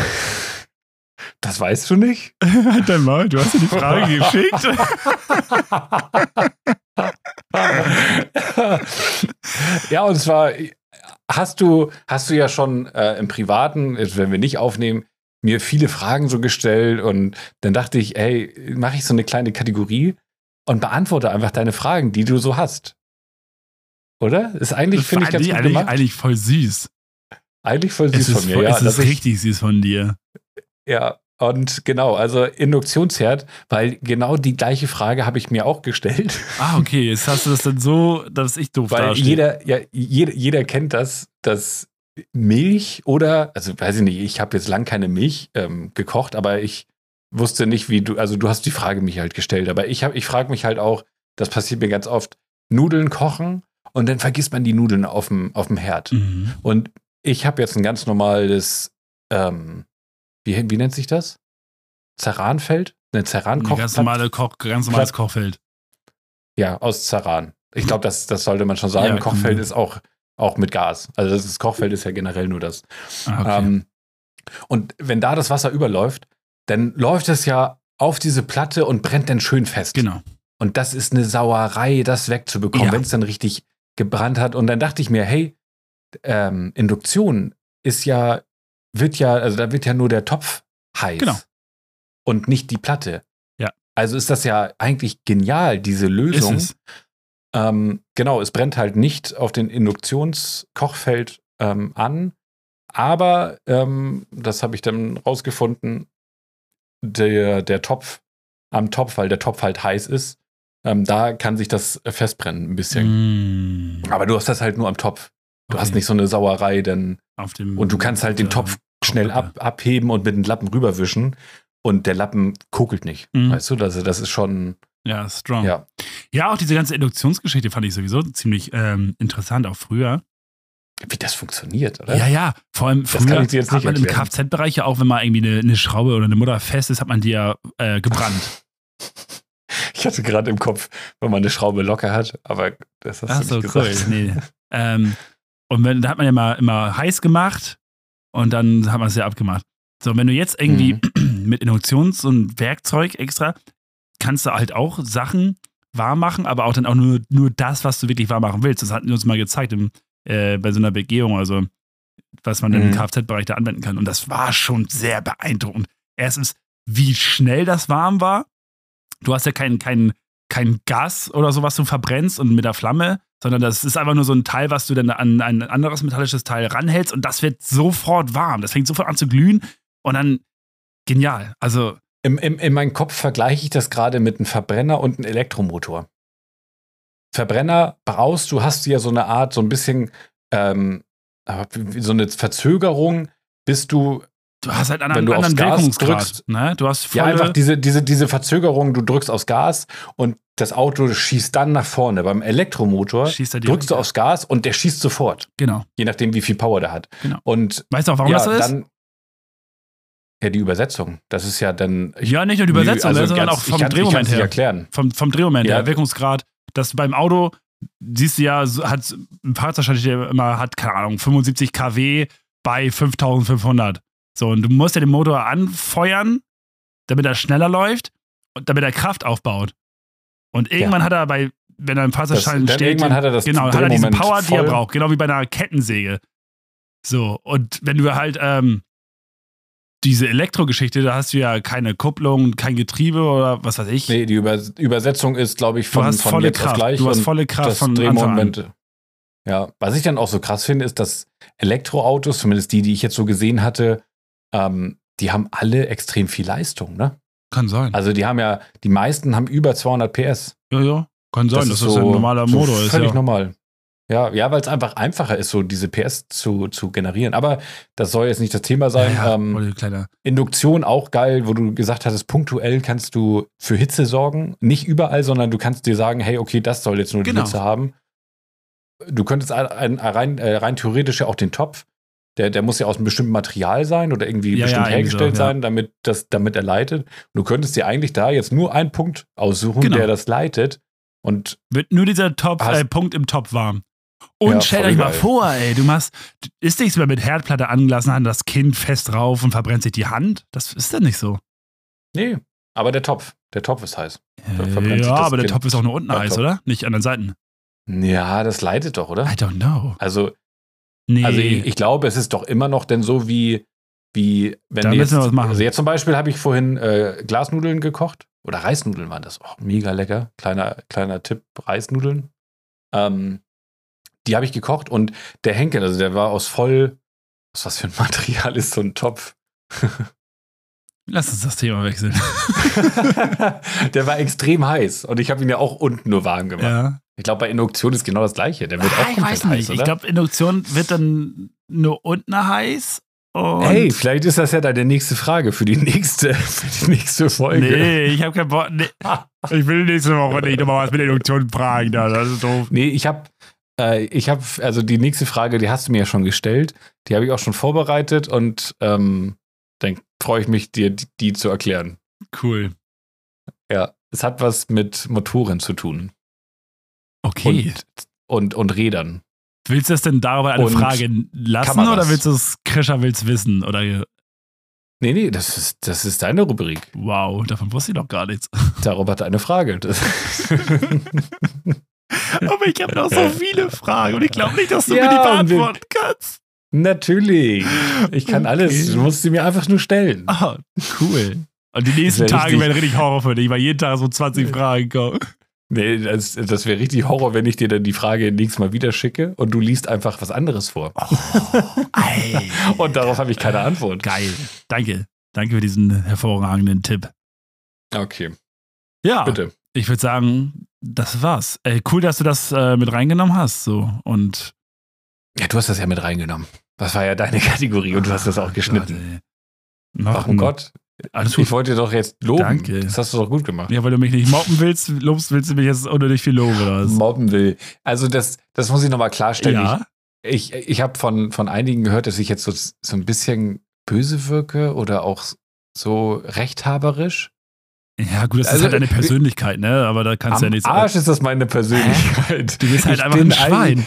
Das weißt du nicht? Halt dein Maul, du hast dir die Frage geschickt. Ja, und zwar hast du, hast du ja schon äh, im Privaten, wenn wir nicht aufnehmen, mir viele Fragen so gestellt und dann dachte ich, ey, mache ich so eine kleine Kategorie und beantworte einfach deine Fragen, die du so hast. Oder? Ist eigentlich, finde ich, ganz gut eigentlich, gemacht. eigentlich voll süß. Eigentlich voll süß von mir, voll, ja. es ist ich- richtig süß von dir. Ja, und genau, also Induktionsherd, weil genau die gleiche Frage habe ich mir auch gestellt. Ah, okay, jetzt hast du das dann so, dass ich doof Weil dastehe. jeder, ja, jeder, jeder kennt das, dass Milch oder, also weiß ich nicht, ich habe jetzt lang keine Milch ähm, gekocht, aber ich wusste nicht, wie du, also du hast die Frage mich halt gestellt, aber ich habe, ich frage mich halt auch, das passiert mir ganz oft, Nudeln kochen und dann vergisst man die Nudeln auf dem, auf dem Herd. Mhm. Und ich habe jetzt ein ganz normales, ähm, wie, wie nennt sich das? Zerranfeld? Eine Ein Zerrankoch. ganz, normale Koch, ganz normales Kochfeld. Ja, aus Zerran. Ich glaube, das, das sollte man schon sagen. Ja, Kochfeld mhm. ist auch, auch mit Gas. Also das ist, Kochfeld ist ja generell nur das. Ah, okay. Ähm, und wenn da das Wasser überläuft, dann läuft es ja auf diese Platte und brennt dann schön fest. genau. Und das ist eine Sauerei, das wegzubekommen, Ja. wenn es dann richtig gebrannt hat. Und dann dachte ich mir, hey, ähm, Induktion ist ja, wird ja, also da wird ja nur der Topf heiß. Genau. Und nicht die Platte. Ja. Also ist das ja eigentlich genial, diese Ist Lösung. es. Ähm, genau, es brennt halt nicht auf den Induktionskochfeld ähm, an. Aber, ähm, das habe ich dann rausgefunden, der, der Topf am Topf, weil der Topf halt heiß ist, ähm, da kann sich das festbrennen ein bisschen. Mm. Aber du hast das halt nur am Topf. Du hast Okay. nicht so eine Sauerei, denn Auf dem, und du kannst halt den äh, Topf schnell ab, abheben und mit dem Lappen rüberwischen und der Lappen kokelt nicht. Mhm. Weißt du, also das ist schon, Ja, strong. ja. Ja, auch diese ganze Induktionsgeschichte fand ich sowieso ziemlich ähm, interessant, auch früher. Wie das funktioniert, oder? Ja, ja. Vor allem Das kann früher ich jetzt hat man im erklären. Kfz-Bereich ja auch, wenn mal irgendwie eine, eine Schraube oder eine Mutter fest ist, hat man die ja äh, gebrannt. Ich hatte gerade im Kopf, wenn man eine Schraube locker hat, aber das hast Ach du so, nicht cool. gesagt. Nee. ähm, und wenn, da hat man ja mal immer heiß gemacht und dann hat man es ja abgemacht. So, wenn du jetzt irgendwie Mhm. mit Induktions- und Werkzeug extra, kannst du halt auch Sachen warm machen, aber auch dann auch nur, nur das, was du wirklich warm machen willst. Das hatten die uns mal gezeigt im, äh, bei so einer Begehung, also was man dann im Mhm. Kfz-Bereich da anwenden kann. Und das war schon sehr beeindruckend. Erstens, wie schnell das warm war. Du hast ja kein, kein, kein Gas oder so, was du verbrennst und mit der Flamme, sondern das ist einfach nur so ein Teil, was du dann an ein anderes metallisches Teil ranhältst und das wird sofort warm. Das fängt sofort an zu glühen und dann genial. Also, Im, im, in meinem Kopf vergleiche ich das gerade mit einem Verbrenner und einem Elektromotor. Verbrenner brauchst du, hast du ja so eine Art, so ein bisschen, ähm, so eine Verzögerung, bis du, du hast halt einen Wenn du anderen Gas Wirkungsgrad. drückst- ne? Du hast ja, einfach diese, diese, diese Verzögerung, du drückst aufs Gas und das Auto schießt dann nach vorne. Beim Elektromotor direkt. drückst du aufs Gas und der schießt sofort, Genau. je nachdem, wie viel Power der hat. Genau. Und Weißt du auch, warum ja, das so ist? dann. Ja, die Übersetzung. Das ist ja dann. ja, nicht nur die Übersetzung, also sondern ganz- auch vom kann, Drehmoment her. erklären. Vom, vom Drehmoment Ja. her, Wirkungsgrad. Das beim Auto, siehst du ja, hat ein Fahrzeug ja immer, hat, keine Ahnung, 75 kW bei 5500. So, und du musst ja den Motor anfeuern, damit er schneller läuft und damit er Kraft aufbaut. Und irgendwann hat er bei, wenn er im Fahrzeugschein steht, irgendwann hat er das Genau, hat er diese Drehmoment Power, die er voll. braucht, genau wie bei einer Kettensäge. So, und wenn du halt ähm, diese Elektrogeschichte, da hast du ja keine Kupplung, kein Getriebe oder was weiß ich. Nee, die Über Übersetzung ist, glaube ich, du von, hast von volle jetzt auf Kraft. gleich. Du hast volle Kraft von. Drehmoment. Ja, was ich dann auch so krass finde, ist, dass Elektroautos, zumindest die, die ich jetzt so gesehen hatte, ähm, die haben alle extrem viel Leistung, ne? Kann sein. Also die haben ja, die meisten haben über 200 PS. ja, ja. Kann sein, dass ist das ein normaler so Motor ist. Völlig Ja. normal. Ja, ja weil es einfach einfacher ist, so diese PS zu, zu generieren. Aber das soll jetzt nicht das Thema sein. Ja, ähm, voll kleiner. Induktion auch geil, wo du gesagt hattest, punktuell kannst du für Hitze sorgen. Nicht überall, sondern du kannst dir sagen, hey, okay, das soll jetzt nur Genau. die Hitze haben. Du könntest ein, ein, rein, äh, rein theoretisch ja auch den Topf, der, der muss ja aus einem bestimmten Material sein oder irgendwie Ja, bestimmt ja, irgendwie so, hergestellt ja. sein, damit, das, damit er leitet. Und du könntest dir eigentlich da jetzt nur einen Punkt aussuchen, Genau. der das leitet. Und Wird nur dieser Top, äh, Punkt im Topf warm. Und Ja, stellt voll euch mal vor, ey, du machst, ist nichts mehr mit Herdplatte angelassen, hat das Kind fest drauf und verbrennt sich die Hand? Das ist dann nicht so. Nee, aber der Topf. Der Topf ist heiß. Sich Ja, aber der Kind Topf ist auch nur unten heiß, Topf. oder? Nicht an den Seiten. Ja, das leidet doch, oder? I don't know. Also, Nee. also ich, ich glaube, es ist doch immer noch denn so wie, wie wenn Da jetzt, müssen wir was machen. Also jetzt zum Beispiel habe ich vorhin äh, Glasnudeln gekocht. Oder Reisnudeln waren das. Oh, mega lecker. Kleiner, kleiner Tipp, Reisnudeln. Ähm, die habe ich gekocht und der Henkel, also der war aus voll, was, was für ein Material ist so ein Topf? Lass uns das Thema wechseln. der war extrem heiß und ich habe ihn ja auch unten nur warm gemacht. ja. Ich glaube, bei Induktion ist genau das gleiche. Der wird auch Ah, ich komplett weiß nicht. heiß, oder? ich glaube, Induktion wird dann nur unten heiß. Und Hey, vielleicht ist das ja deine nächste Frage für die nächste, für die nächste Folge. Nee, ich habe keinen Bock. Nee. Ich will nächste Woche nicht nochmal was mit Induktion fragen. Da. Das ist doof. Nee, ich habe, äh, ich habe, also die nächste Frage, die hast du mir ja schon gestellt, die habe ich auch schon vorbereitet und ähm, dann freue ich mich, dir die, die zu erklären. Cool. Ja, es hat was mit Motoren zu tun Okay. und, und, und Rädern. willst du es denn darüber eine Und Frage lassen Kameras. oder willst du es, Krischer will's wissen? Oder Nee, nee, das ist, das ist deine Rubrik. wow, davon wusste ich doch gar nichts. Darüber hat eine Frage. Das Aber ich habe noch so viele Fragen und ich glaube nicht, dass du Ja, mir die beantworten kannst. Natürlich. Ich kann Okay. alles. Du musst sie mir einfach nur stellen. Ah, cool. Und die nächsten Das Tage werden richtig Horror für dich, weil jeden Tag so 20 Fragen kommen. Nee, das, das wäre richtig Horror, wenn ich dir dann die Frage nächstes Mal wieder schicke und du liest einfach was anderes vor. Ei. Und darauf habe ich keine Antwort. Geil. Danke. Danke für diesen hervorragenden Tipp. Okay, Ja, bitte. ich würde sagen, das war's. Äh, cool, dass du das äh, mit reingenommen hast. So. Und Ja, du hast das ja mit reingenommen. Das war ja deine Kategorie und du hast das auch geschnitten. Gott, ey. Um ein- Gott. Alles Ich gut. wollte dir doch jetzt loben. Danke. Das hast du doch gut gemacht. Ja, weil du mich nicht mobben willst, lobst, willst du mich jetzt unnötig viel loben oder was? Mobben will. Also, das, das muss ich nochmal klarstellen. Ja. Ich, ich, ich habe von, von einigen gehört, dass ich jetzt so, so ein bisschen böse wirke oder auch so rechthaberisch. Ja, gut, das ist Also, halt deine Persönlichkeit, ne? Aber da kannst du ja nichts. Arsch ist das meine Persönlichkeit. Du bist halt Ich einfach ein Schwein. eigentlich-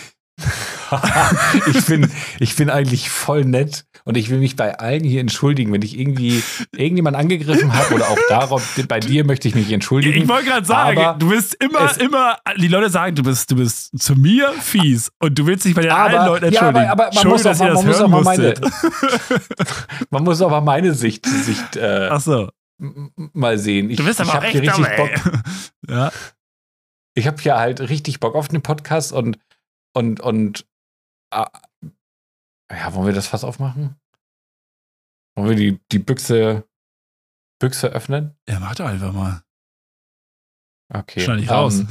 ich, bin, ich bin eigentlich voll nett und ich will mich bei allen hier entschuldigen, wenn ich irgendwie irgendjemand angegriffen habe oder auch darauf, bei dir möchte ich mich entschuldigen. Ich wollte gerade sagen, Aber du bist immer, immer, die Leute sagen, du bist, du bist zu mir fies und du willst dich bei den Aber- allen Leuten ja, aber- entschuldigen. aber man Schön, muss dass auch ihr mal- das hören auch mal meine-. Man muss aber meine Sicht, Sicht äh, Ach so, mal sehen. Ich, du bist ich aber hab auch echt dumm, richtig Bock. Ja, Ich habe hier halt richtig Bock auf den Podcast und und und ah, ja, wollen wir das Fass aufmachen? Wollen wir die, die Büchse Büchse öffnen? ja, mach doch einfach mal. Okay. Schneid ich ähm, raus.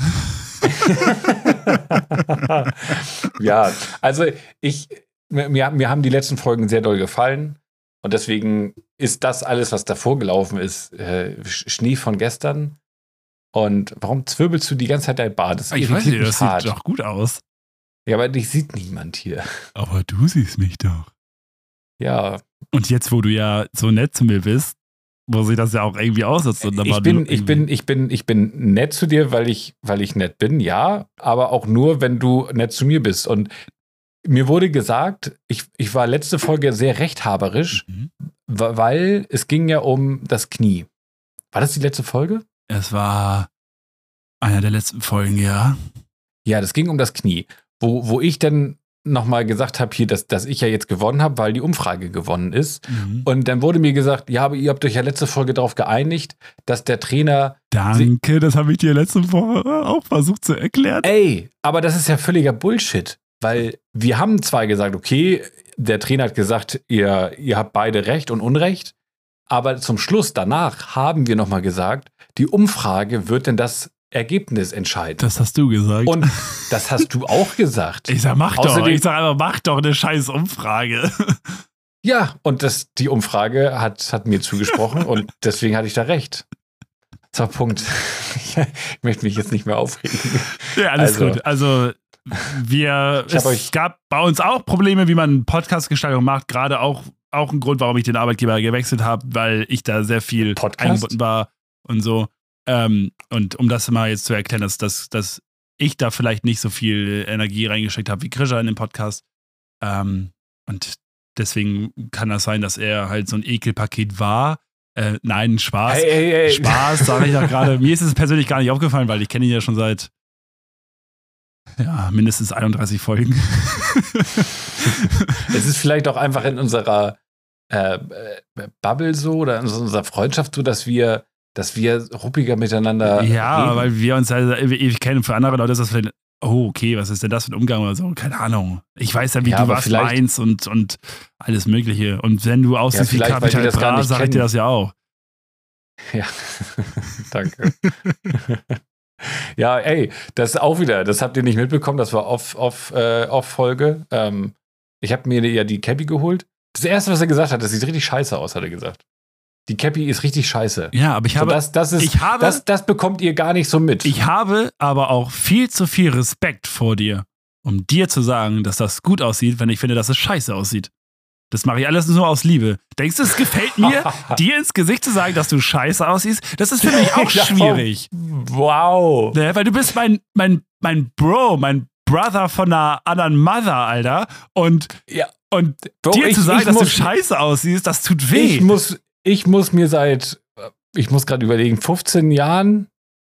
ja, also ich, mir, mir haben die letzten Folgen sehr doll gefallen und deswegen ist das alles, was davor gelaufen ist, äh, Sch- Schnee von gestern. Und warum zwirbelst du die ganze Zeit dein Bart? Das Ich weiß nicht, das hart. sieht doch gut aus. Ja, aber dich sieht niemand hier. Aber du siehst mich doch. Ja, Und jetzt, wo du ja so nett zu mir bist, muss ich das ja auch irgendwie aussetzen. ich bin, ich bin, ich bin, ich bin nett zu dir, weil ich, weil ich nett bin, ja, aber auch nur, wenn du nett zu mir bist. Und mir wurde gesagt, ich, ich war letzte Folge sehr rechthaberisch, Mhm. weil es ging ja um das Knie. War das die letzte Folge? Es war einer der letzten Folgen, ja. Ja, das ging um das Knie, wo, wo ich dann nochmal gesagt habe hier, dass, dass ich ja jetzt gewonnen habe, weil die Umfrage gewonnen ist. Mhm. Und dann wurde mir gesagt, ja, aber ihr habt euch ja letzte Folge darauf geeinigt, dass der Trainer Danke, das habe ich dir letzte Woche auch versucht zu erklären. Ey, aber das ist ja völliger Bullshit. Weil wir haben zwar gesagt, okay, der Trainer hat gesagt, ihr, ihr habt beide Recht und Unrecht, aber zum Schluss danach haben wir nochmal gesagt, die Umfrage wird denn das Ergebnis entscheiden. Das hast du gesagt. und das hast du auch gesagt. ich sag, mach doch. Außerdem- Ich sag einfach, mach doch eine scheiß Umfrage. Ja, und das, die Umfrage hat, hat mir zugesprochen und deswegen hatte ich da recht. So, Punkt. Ich möchte mich jetzt nicht mehr aufregen. ja, alles Also- gut. Also, wir, es gab bei uns auch Probleme, wie man Podcast-Gestaltung macht. Gerade auch, auch ein Grund, warum ich den Arbeitgeber gewechselt habe, weil ich da sehr viel Podcast? eingebunden war und so. Ähm, und um das mal jetzt zu erklären, dass, dass, dass ich da vielleicht nicht so viel Energie reingesteckt habe wie Krischer in den Podcast. Ähm, und deswegen kann das sein, dass er halt so ein Ekelpaket war. Äh, nein, Spaß. Hey, hey, hey. Spaß, sage ich doch gerade. Mir ist es persönlich gar nicht aufgefallen, weil ich kenne ihn ja schon seit ja, mindestens 31 Folgen. es ist vielleicht auch einfach in unserer äh, äh, Bubble so oder in unserer Freundschaft so, dass wir, dass wir ruppiger miteinander. Ja, reden. weil wir uns halt ewig kennen. Für andere Leute ist das vielleicht, oh, okay, was ist denn das für ein Umgang oder so? Keine Ahnung. Ich weiß ja, wie Ja, du aber warst vielleicht- meins und, und alles Mögliche. Und wenn du aussiehst wie weil die Capital Bra, nicht sag ich dir das ja auch. Ja, danke. ja, ey, das ist auch wieder, das habt ihr nicht mitbekommen, das war off, off, äh, off Folge. Ähm, ich habe mir ja die Cappy geholt. Das erste, was er gesagt hat, das sieht richtig scheiße aus, hat er gesagt. Die Cappy ist richtig scheiße. Ja, aber ich So, habe, das, das, ist, ich habe, das, das bekommt ihr gar nicht so mit. ich habe aber auch viel zu viel Respekt vor dir, um dir zu sagen, dass das gut aussieht, wenn ich finde, dass es scheiße aussieht. Das mache ich alles nur aus Liebe. Denkst du, es gefällt mir, dir ins Gesicht zu sagen, dass du scheiße aussiehst? Das ist für mich auch Ja, schwierig. wow. Ne, weil du bist mein, mein, mein Bro, mein Brother von einer anderen Mother, Alter. Und, Ja. und Bro, dir ich- zu sagen, dass du muss- scheiße aussiehst, das tut weh. Ich muss, ich muss mir seit, ich muss gerade überlegen, 15 Jahren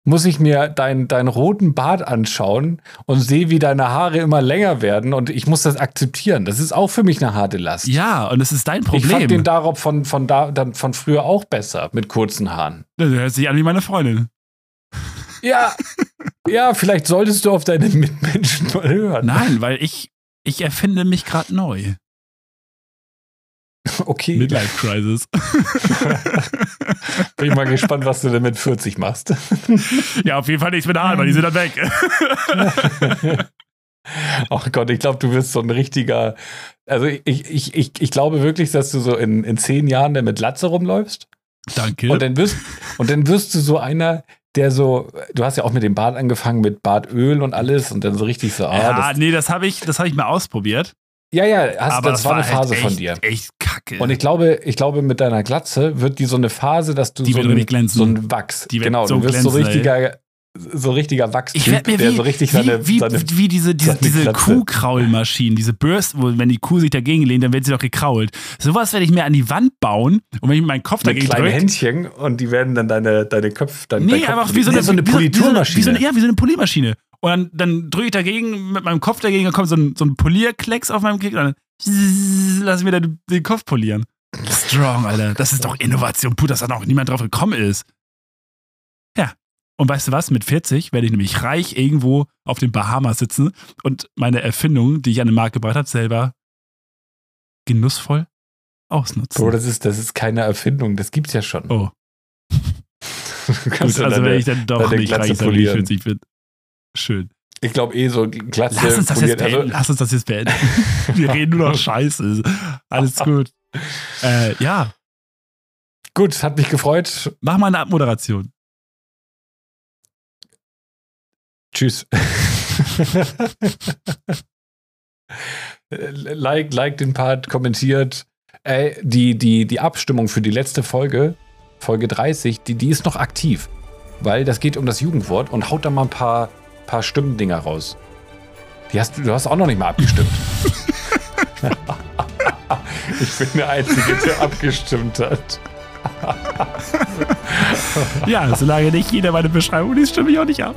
muss ich mir deinen deinen roten Bart anschauen und sehe, wie deine Haare immer länger werden und ich muss das akzeptieren. Das ist auch für mich eine harte Last. ja, und es ist dein ich fand den Problem. darauf von, von, da, dann von früher auch besser mit kurzen Haaren. Das hört sich an wie meine Freundin. Ja, ja, vielleicht solltest du auf deine Mitmenschen mal hören. Nein, weil ich, ich erfinde mich gerade neu. Okay, Midlife Crisis. bin ich mal gespannt, was du denn mit 40 machst. ja, auf jeden Fall nichts mit Haaren, weil die sind dann weg. Ach Gott, ich glaube, du wirst so ein richtiger. Also ich, ich, ich, ich glaube wirklich, dass du so in, in zehn Jahren dann mit Latze rumläufst. Danke. Und dann wirst, und dann wirst du so einer, der so, du hast ja auch mit dem Bart angefangen, mit Bartöl und alles und dann so richtig so, ah, ja, das, nee, das habe ich, das hab ich mal ausprobiert. ja, ja, hast, aber das, war eine halt Phase echt, von dir. Echt kacke. Und ich glaube, ich glaube, mit deiner Glatze wird die so eine Phase, dass du Die so, wird ein, richtig glänzen. so ein Wachs, Die genau, so du wirst so glänzen, ey. richtiger, so richtiger Wachstyp, Ich werde mir der wie, so richtig seine, wie, seine wie diese, diese, diese. Kuhkraulmaschinen, diese Bürsten, wo wenn die Kuh sich dagegen lehnt, dann wird sie doch gekrault. Sowas werde ich mir an die Wand bauen und wenn ich meinen Kopf mit dagegen kleinen drücke. Händchen und die werden dann deine, deine Köpfe, dein Nee, einfach wie so eine, Nee, so eine Politurmaschine. Wie so, eine, ja, wie so eine Poliermaschine. Und dann, dann drücke ich dagegen mit meinem Kopf dagegen, dann kommt so ein, so ein Polierklecks auf meinem Kick dann lass ich mir dann den Kopf polieren. Strong, Alter. Das ist doch Innovation pur, dass da noch niemand drauf gekommen ist. Ja. Und weißt du was? Mit 40 werde ich nämlich reich irgendwo auf den Bahamas sitzen und meine Erfindung, die ich an den Markt gebracht habe, selber genussvoll ausnutzen. Bro, das ist, das ist keine Erfindung, das gibt's ja schon. oh, gut. Also wenn ich dann doch nicht Glatze reich sein, wie polieren. 40 bin. Schön. Ich glaube eh so Glatze Lass uns das jetzt poliert. beenden. Also, Lass uns das jetzt beenden. Wir reden nur noch Scheiße. Alles gut. Äh, ja, gut, hat mich gefreut. mach mal eine Abmoderation. Tschüss. like, like den Part, kommentiert. Ey, die, die, die Abstimmung für die letzte Folge, Folge 30, die, die ist noch aktiv. Weil das geht um das Jugendwort und haut da mal ein paar, paar Stimmendinger raus. Die hast, du du hast auch noch nicht mal abgestimmt. ich bin der Einzige, der abgestimmt hat. Ja, solange nicht jeder meine Beschreibung liest, stimme ich auch nicht ab.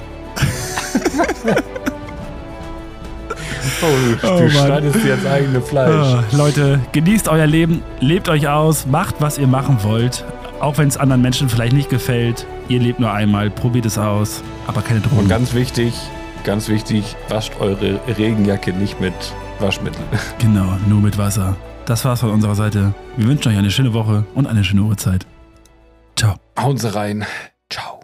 Oh, du, Oh, schneidest dir ins eigene Fleisch. Ah, Leute, genießt euer Leben, lebt euch aus, macht, was ihr machen wollt. Auch wenn es anderen Menschen vielleicht nicht gefällt. Ihr lebt nur einmal, probiert es aus, aber keine Drogen. Und ganz wichtig, ganz wichtig, wascht eure Regenjacke nicht mit Waschmittel. genau, nur mit Wasser. Das war's von unserer Seite. Wir wünschen euch eine schöne Woche und eine schöne Uhrzeit. Ciao. Hauen Sie rein. Ciao.